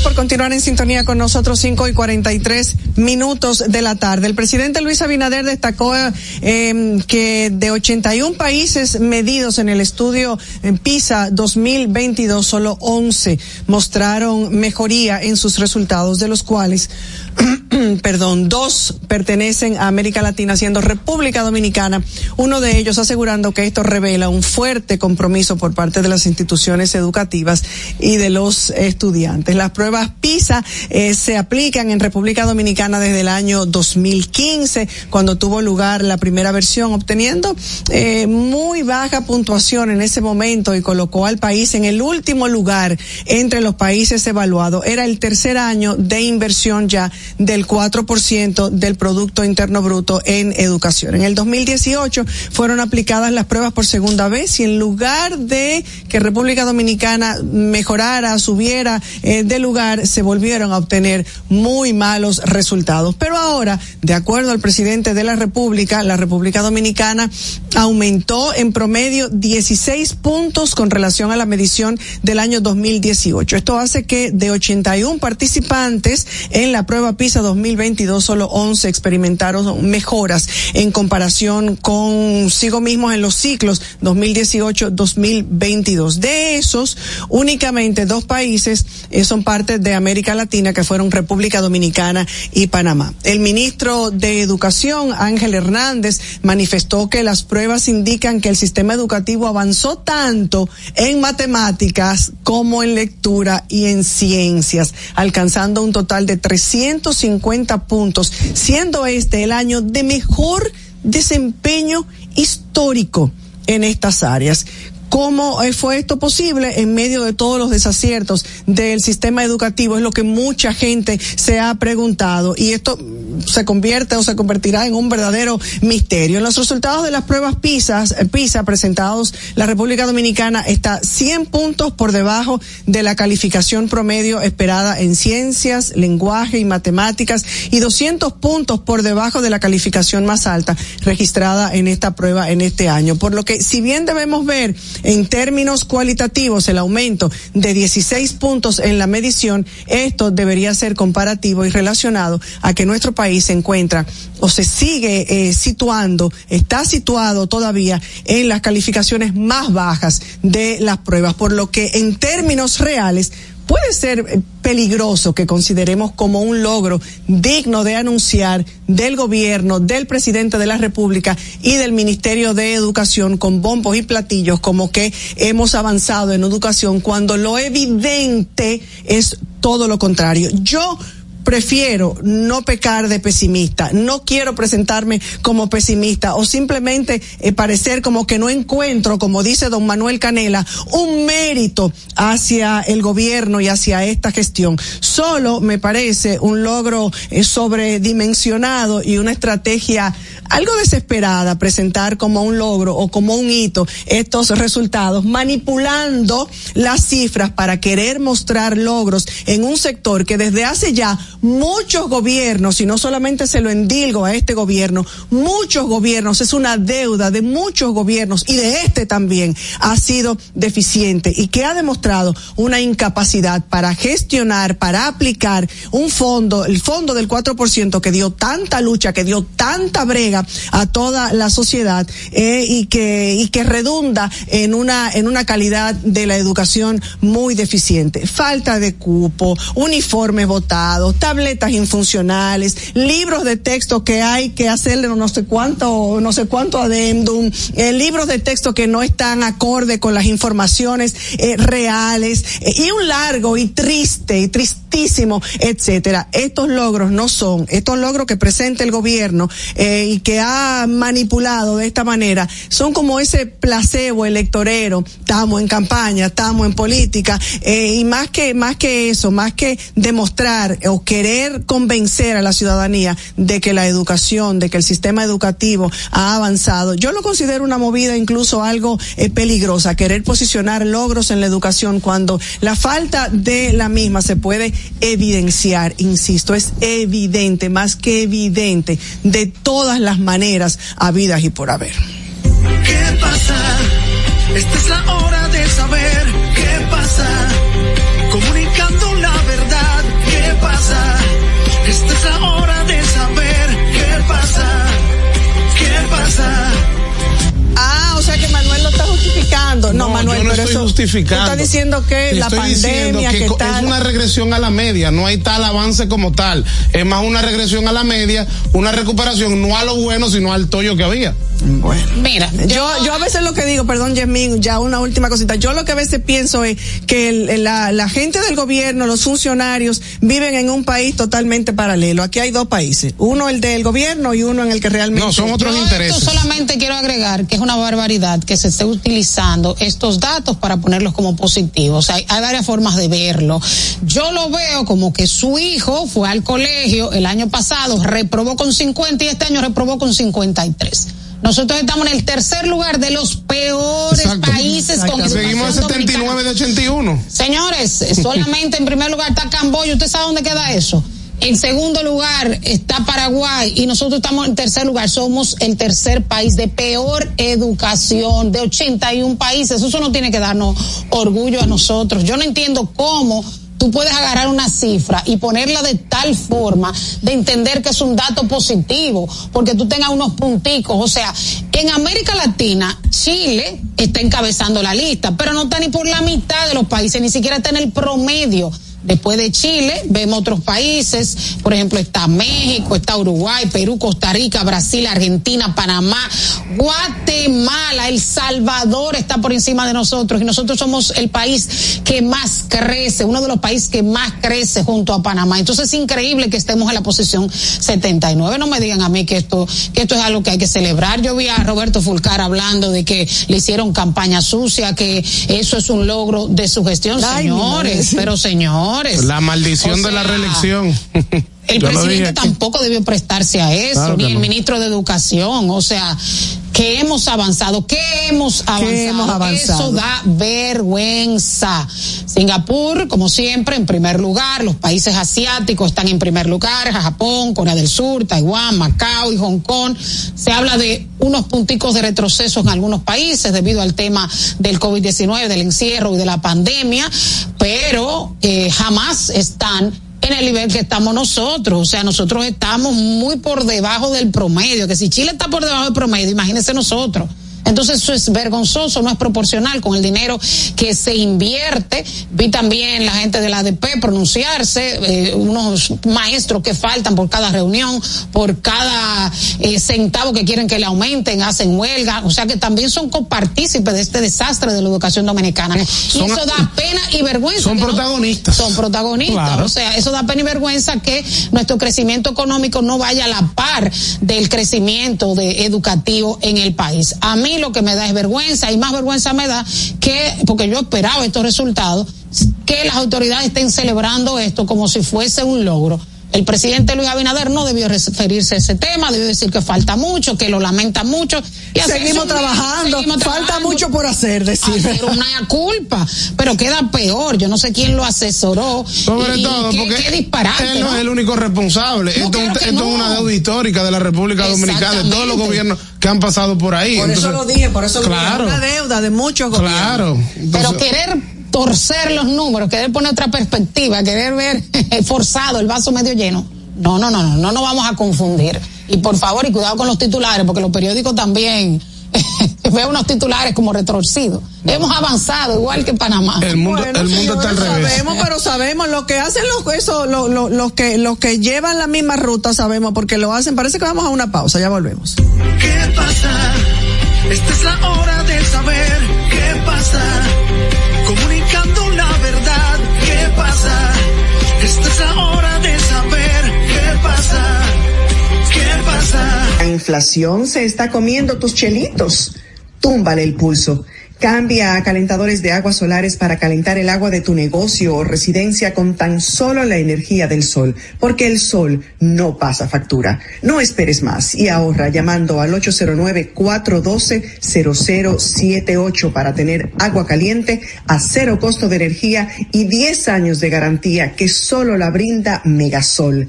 Gracias por continuar en sintonía con nosotros, 5 y 43 minutos de la tarde. El presidente Luis Abinader destacó eh, que de 81 países medidos en el estudio en PISA 2022, solo 11 mostraron mejoría en sus resultados, de los cuales perdón, dos pertenecen a América Latina, siendo República Dominicana, uno de ellos asegurando que esto revela un fuerte compromiso por parte de las instituciones educativas y de los estudiantes. Las pruebas PISA eh, se aplican en República Dominicana desde el año 2015, cuando tuvo lugar la primera versión, obteniendo eh, muy baja puntuación en ese momento y colocó al país en el último lugar entre los países evaluados. Era el tercer año de inversión ya del 4% del Producto Interno Bruto en educación. En el 2018 fueron aplicadas las pruebas por segunda vez y en lugar de que República Dominicana mejorara, subiera eh, de lugar, se volvieron a obtener muy malos resultados. Pero ahora, de acuerdo al presidente de la República, la República Dominicana aumentó en promedio 16 puntos con relación a la medición del año 2018. Esto hace que de 81 participantes en la prueba PISA 2022 solo 11 experimentaron mejoras en comparación consigo mismos en los ciclos 2018-2022. De esos, únicamente dos países eh, son parte de América Latina que fueron República Dominicana y Panamá. El ministro de Educación, Ángel Hernández, manifestó que las pruebas indican que el sistema educativo avanzó tanto en matemáticas como en lectura y en ciencias, alcanzando un total de 350 puntos, siendo este el año de mejor desempeño histórico en estas áreas. ¿Cómo eh, fue esto posible en medio de todos los desaciertos del sistema educativo? Es lo que mucha gente se ha preguntado y esto se convierte o se convertirá en un verdadero misterio. En los resultados de las pruebas PISA, eh, presentados, la República Dominicana está 100 puntos por debajo de la calificación promedio esperada en ciencias, lenguaje y matemáticas y 200 puntos por debajo de la calificación más alta registrada en esta prueba en este año. Por lo que si bien debemos ver en términos cualitativos, el aumento de 16 puntos en la medición, esto debería ser comparativo y relacionado a que nuestro se encuentra o se sigue eh, situando, está situado todavía en las calificaciones más bajas de las pruebas, por lo que en términos reales puede ser eh, peligroso que consideremos como un logro digno de anunciar del gobierno, del presidente de la República y del Ministerio de Educación con bombos y platillos como que hemos avanzado en educación cuando lo evidente es todo lo contrario. Yo prefiero no pecar de pesimista, no quiero presentarme como pesimista o simplemente eh, parecer como que no encuentro, como dice don Manuel Canela, un mérito hacia el gobierno y hacia esta gestión. Solo me parece un logro eh, sobredimensionado y una estrategia algo desesperada presentar como un logro o como un hito estos resultados, manipulando las cifras para querer mostrar logros en un sector que desde hace ya muchos gobiernos, y no solamente se lo endilgo a este gobierno, muchos gobiernos, es una deuda de muchos gobiernos y de este también, ha sido deficiente y que ha demostrado una incapacidad para gestionar, para aplicar un fondo, el fondo del 4% que dio tanta lucha, que dio tanta brega a toda la sociedad eh, y que y que redunda en una en una calidad de la educación muy deficiente. Falta de cupo, uniformes votados, tabletas infuncionales, libros de texto que hay que hacerle no sé cuánto no sé cuánto adendum, eh, libros de texto que no están acorde con las informaciones eh, reales y un largo y triste y tristísimo, etcétera. Estos logros no son, estos logros que presenta el gobierno y que ha manipulado de esta manera, son como ese placebo electorero, estamos en campaña, estamos en política, eh, y más que, más que eso, más que demostrar o querer convencer a la ciudadanía de que la educación, de que el sistema educativo ha avanzado, yo lo considero una movida incluso algo eh, peligrosa, querer posicionar logros en la educación cuando la falta de la misma se puede evidenciar, insisto, es evidente, más que evidente, de todas las maneras habidas y por haber. ¿Qué pasa? Esta es la hora de saber qué pasa. Comunicando la verdad, ¿qué pasa? Esta es la hora de saber qué pasa. ¿Qué pasa? Ah, está justificando. No, Manuel, yo no pero estoy eso, justificando. Tú estás diciendo que la Estoy diciendo pandemia, que, que, co- tal. es una regresión a la media, no hay tal avance como tal. Es más una regresión a la media, una recuperación no a lo bueno, sino al tollo que había. Bueno. Mira, Yo, yo a veces lo que digo, perdón, Yasmín, ya una última cosita. Yo lo que a veces pienso es que el- la, la gente del gobierno, los funcionarios, viven en un país totalmente paralelo. Aquí hay dos países. Uno el del gobierno y uno en el que realmente. No, son otros Yo intereses. esto solamente quiero agregar que es una barbaridad que se esté utilizando estos datos para ponerlos como positivos. Hay, hay varias formas de verlo. Yo lo veo como que su hijo fue al colegio el año pasado, reprobó con 50 y este año reprobó con 53. Nosotros estamos en el tercer lugar de los peores Exacto. países con Seguimos en educación 79 de 81. Señores, solamente en primer lugar está Camboya. ¿Usted sabe dónde queda eso? En segundo lugar está Paraguay y nosotros estamos en tercer lugar. Somos el tercer país de peor educación de 81 países. Eso no tiene que darnos orgullo a nosotros. Yo no entiendo cómo tú puedes agarrar una cifra y ponerla de tal forma de entender que es un dato positivo, porque tú tengas unos punticos. O sea, en América Latina, Chile está encabezando la lista, pero no está ni por la mitad de los países, ni siquiera está en el promedio. Después de Chile, vemos otros países, por ejemplo, está México, está Uruguay, Perú, Costa Rica, Brasil, Argentina, Panamá, Guatemala, El Salvador está por encima de nosotros y nosotros somos el país que más crece, uno de los países que más crece junto a Panamá. Entonces es increíble que estemos en la posición 79. No me digan a mí que esto, que esto es algo que hay que celebrar. Yo vi a Roberto Fulcar hablando de que le hicieron campaña sucia, que eso es un logro de su gestión, Ay, señores, pero señores. La maldición O de la reelección. El presidente tampoco debió prestarse a eso, Claro ni el ministro de Educación. O sea, que hemos avanzado, que hemos avanzado. hemos avanzado? Eso da vergüenza. Singapur, como siempre, en primer lugar. Los países asiáticos están en primer lugar. Japón, Corea del Sur, Taiwán, Macao y Hong Kong. Se habla de unos punticos de retroceso en algunos países debido al tema del COVID-19, del encierro y de la pandemia, pero eh, jamás están en el nivel que estamos nosotros. O sea, nosotros estamos muy por debajo del promedio, que si Chile está por debajo del promedio, imagínense nosotros. Entonces eso es vergonzoso, no es proporcional con el dinero que se invierte. Vi también la gente de la ADP pronunciarse, eh, unos maestros que faltan por cada reunión, por cada eh, centavo que quieren que le aumenten, hacen huelga. O sea que también son copartícipes de este desastre de la educación dominicana. y eso da pena y vergüenza. Son no- protagonistas. son protagonistas. Claro. O sea, eso da pena y vergüenza que nuestro crecimiento económico no vaya a la par del crecimiento de educativo en el país. A mí lo que me da es vergüenza y más vergüenza me da que, porque yo esperaba estos resultados, que las autoridades estén celebrando esto como si fuese un logro. El presidente Luis Abinader no debió referirse a ese tema, debió decir que falta mucho, que lo lamenta mucho. Y Seguimos trabajando, seguimos falta mucho por hacer, decir. hacer una culpa, pero queda peor. Yo no sé quién lo asesoró. Sobre y- todo qué- porque qué disparate, él no, ¿no? es el único responsable. No, esto claro esto que es una deuda histórica de la República Dominicana, de todos los gobiernos que han pasado por ahí. Por eso lo dije, por eso lo claro, dije. Una deuda de muchos gobiernos. Claro. Pero querer torcer los números, querer poner otra perspectiva, querer ver forzado el vaso medio lleno, No, no, no, no, no nos vamos a confundir. Y por favor, y cuidado con los titulares, porque los periódicos también veo unos titulares como retorcidos. Hemos avanzado igual que Panamá. El mundo, el mundo está al revés. Sabemos, pero sabemos lo que hacen los eso, los que los que llevan la misma ruta sabemos porque lo hacen. Parece que vamos a una pausa, ya volvemos. ¿Qué pasa? Esta es la hora de saber qué pasa. La inflación se está comiendo tus chelitos. Túmbale el pulso. Cambia a calentadores de aguas solares para calentar el agua de tu negocio o residencia con tan solo la energía del sol, porque el sol no pasa factura. No esperes más y ahorra llamando al 809-412-0078 para tener agua caliente a cero costo de energía y 10 años de garantía que solo la brinda Megasol.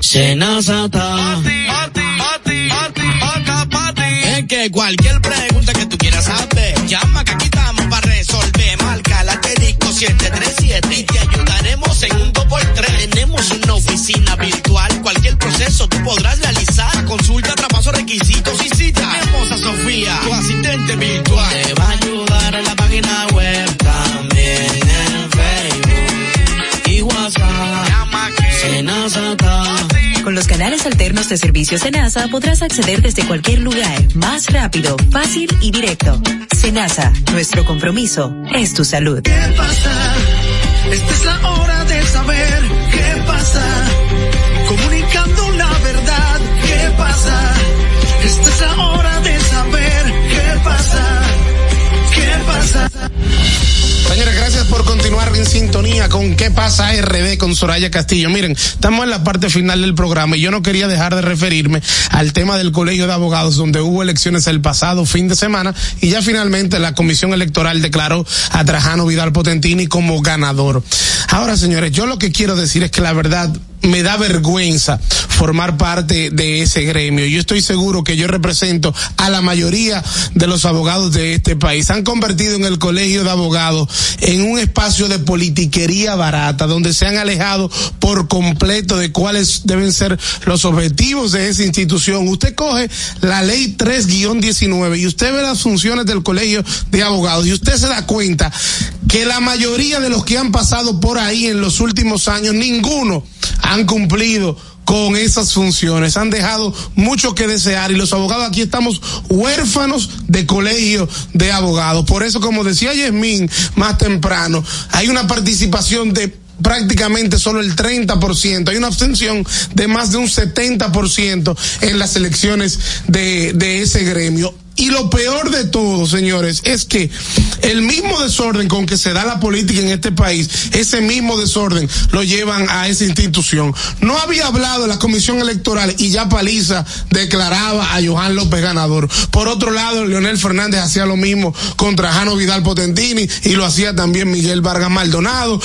Senazata. Es que cualquier pregunta que tú quieras saber, llama que aquí estamos para resolver. Marca la disco 737 y te ayudaremos en un 2x3. Tenemos una oficina virtual, cualquier proceso tú podrás realizar. Consulta, traspaso, requisitos y cita. Tenemos a Sofía, tu asistente virtual. Te va a ayudar en la página Con los canales alternos de servicios Senasa podrás acceder desde cualquier lugar, más rápido, fácil y directo. Senasa, nuestro compromiso es tu salud. ¿Qué pasa? Esta es la hora de saber qué pasa. Comunicando la verdad, ¿qué pasa? Esta es la hora de saber qué pasa. ¿Qué pasa? Señores, gracias por continuar en sintonía con ¿Qué pasa RD con Soraya Castillo? Miren, estamos en la parte final del programa y yo no quería dejar de referirme al tema del Colegio de Abogados donde hubo elecciones el pasado fin de semana y ya finalmente la Comisión Electoral declaró a Trajano Vidal Potentini como ganador. Ahora, señores, yo lo que quiero decir es que la verdad me da vergüenza formar parte de ese gremio. Yo estoy seguro que yo represento a la mayoría de los abogados de este país. Han convertido en el colegio de abogados en un espacio de politiquería barata, donde se han alejado por completo de cuáles deben ser los objetivos de esa institución. Usted coge la ley 3-19 y usted ve las funciones del colegio de abogados y usted se da cuenta que la mayoría de los que han pasado por ahí en los últimos años, ninguno han cumplido con esas funciones, han dejado mucho que desear y los abogados aquí estamos huérfanos de colegio de abogados. Por eso, como decía Yasmín más temprano, hay una participación de prácticamente solo el 30%, hay una abstención de más de un 70% en las elecciones de, de ese gremio y lo peor de todo, señores, es que el mismo desorden con que se da la política en este país, ese mismo desorden lo llevan a esa institución. No había hablado la comisión electoral y ya Paliza declaraba a Johan López ganador. Por otro lado, Leonel Fernández hacía lo mismo contra Jano Vidal Potentini y lo hacía también Miguel Vargas Maldonado.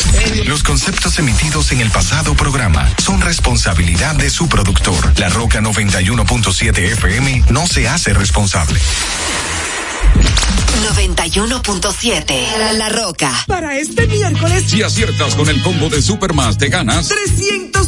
Los conceptos emitidos en el pasado programa son responsabilidad de su productor. La Roca 91.7 FM no se hace responsable. 91.7 La Roca. Para este miércoles. Si aciertas con el combo de Supermas, te ganas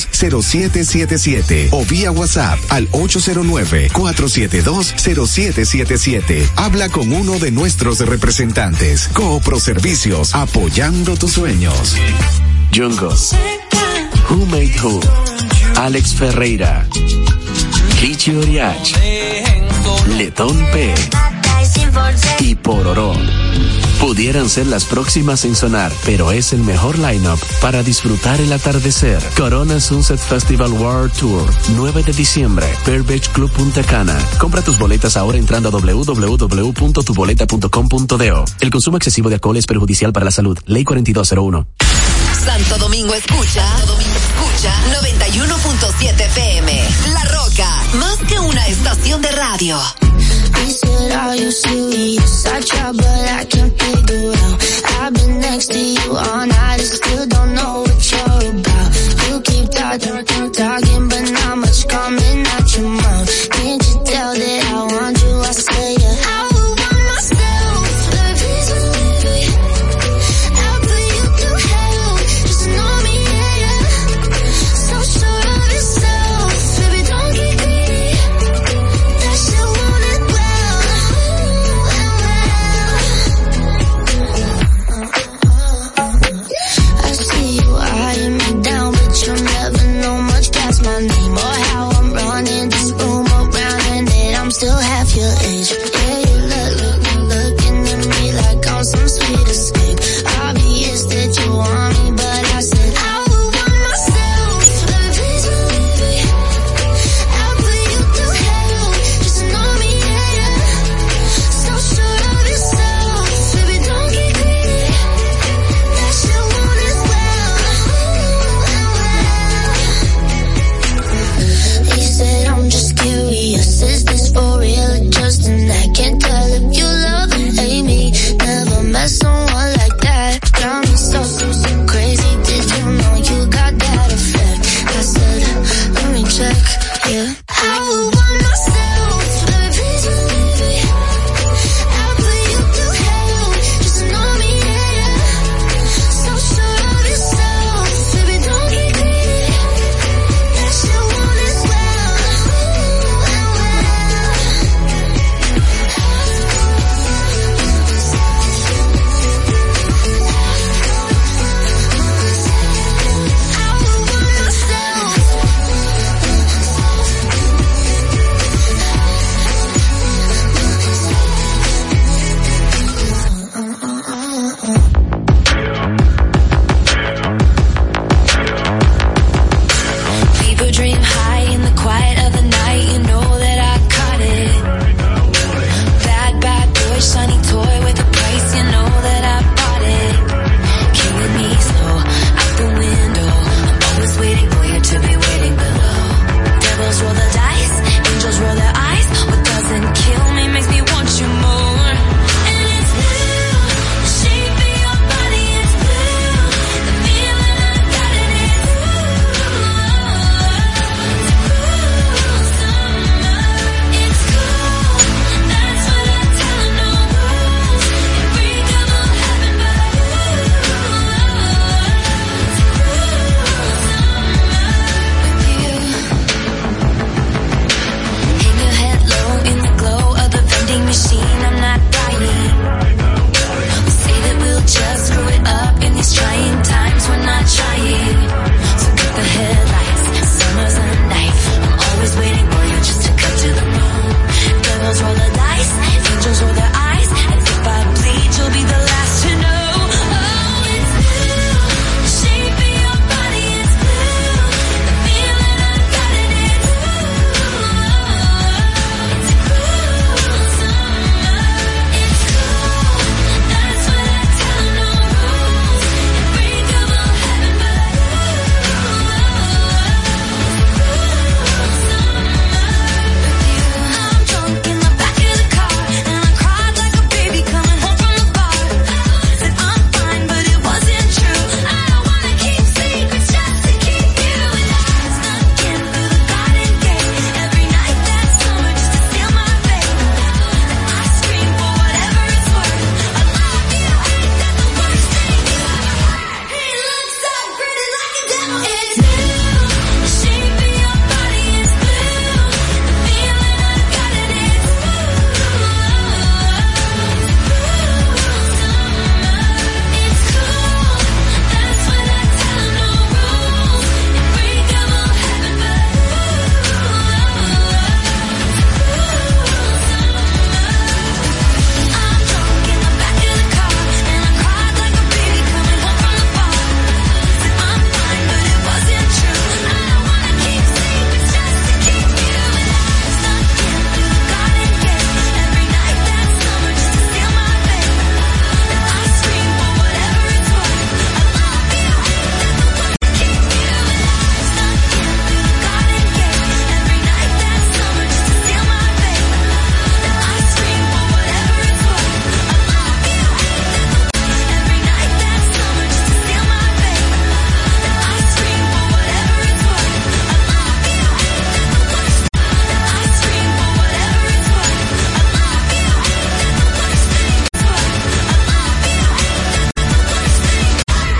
0777 o vía WhatsApp al 809 472 0777 Habla con uno de nuestros representantes. Coopro Servicios, apoyando tus sueños. Jungos. Who Made Who. Alex Ferreira. Richie Oriach. Letón P. Y Pororó pudieran ser las próximas en sonar, pero es el mejor lineup para disfrutar el atardecer. Corona Sunset Festival World Tour, 9 de diciembre, Pearl Beach Club Punta Cana. Compra tus boletas ahora entrando a www.tuboleta.com.do. El consumo excesivo de alcohol es perjudicial para la salud. Ley 4201. Santo Domingo escucha, Santo Domingo escucha 91.7 FM. La Roca, más que una estación de radio. He said, are you serious? I try but I can't figure out. I've been next to you all night and still don't know what you're about. You keep talking, talking, but not much coming out your mouth. Can't you tell that I want you? I say yeah.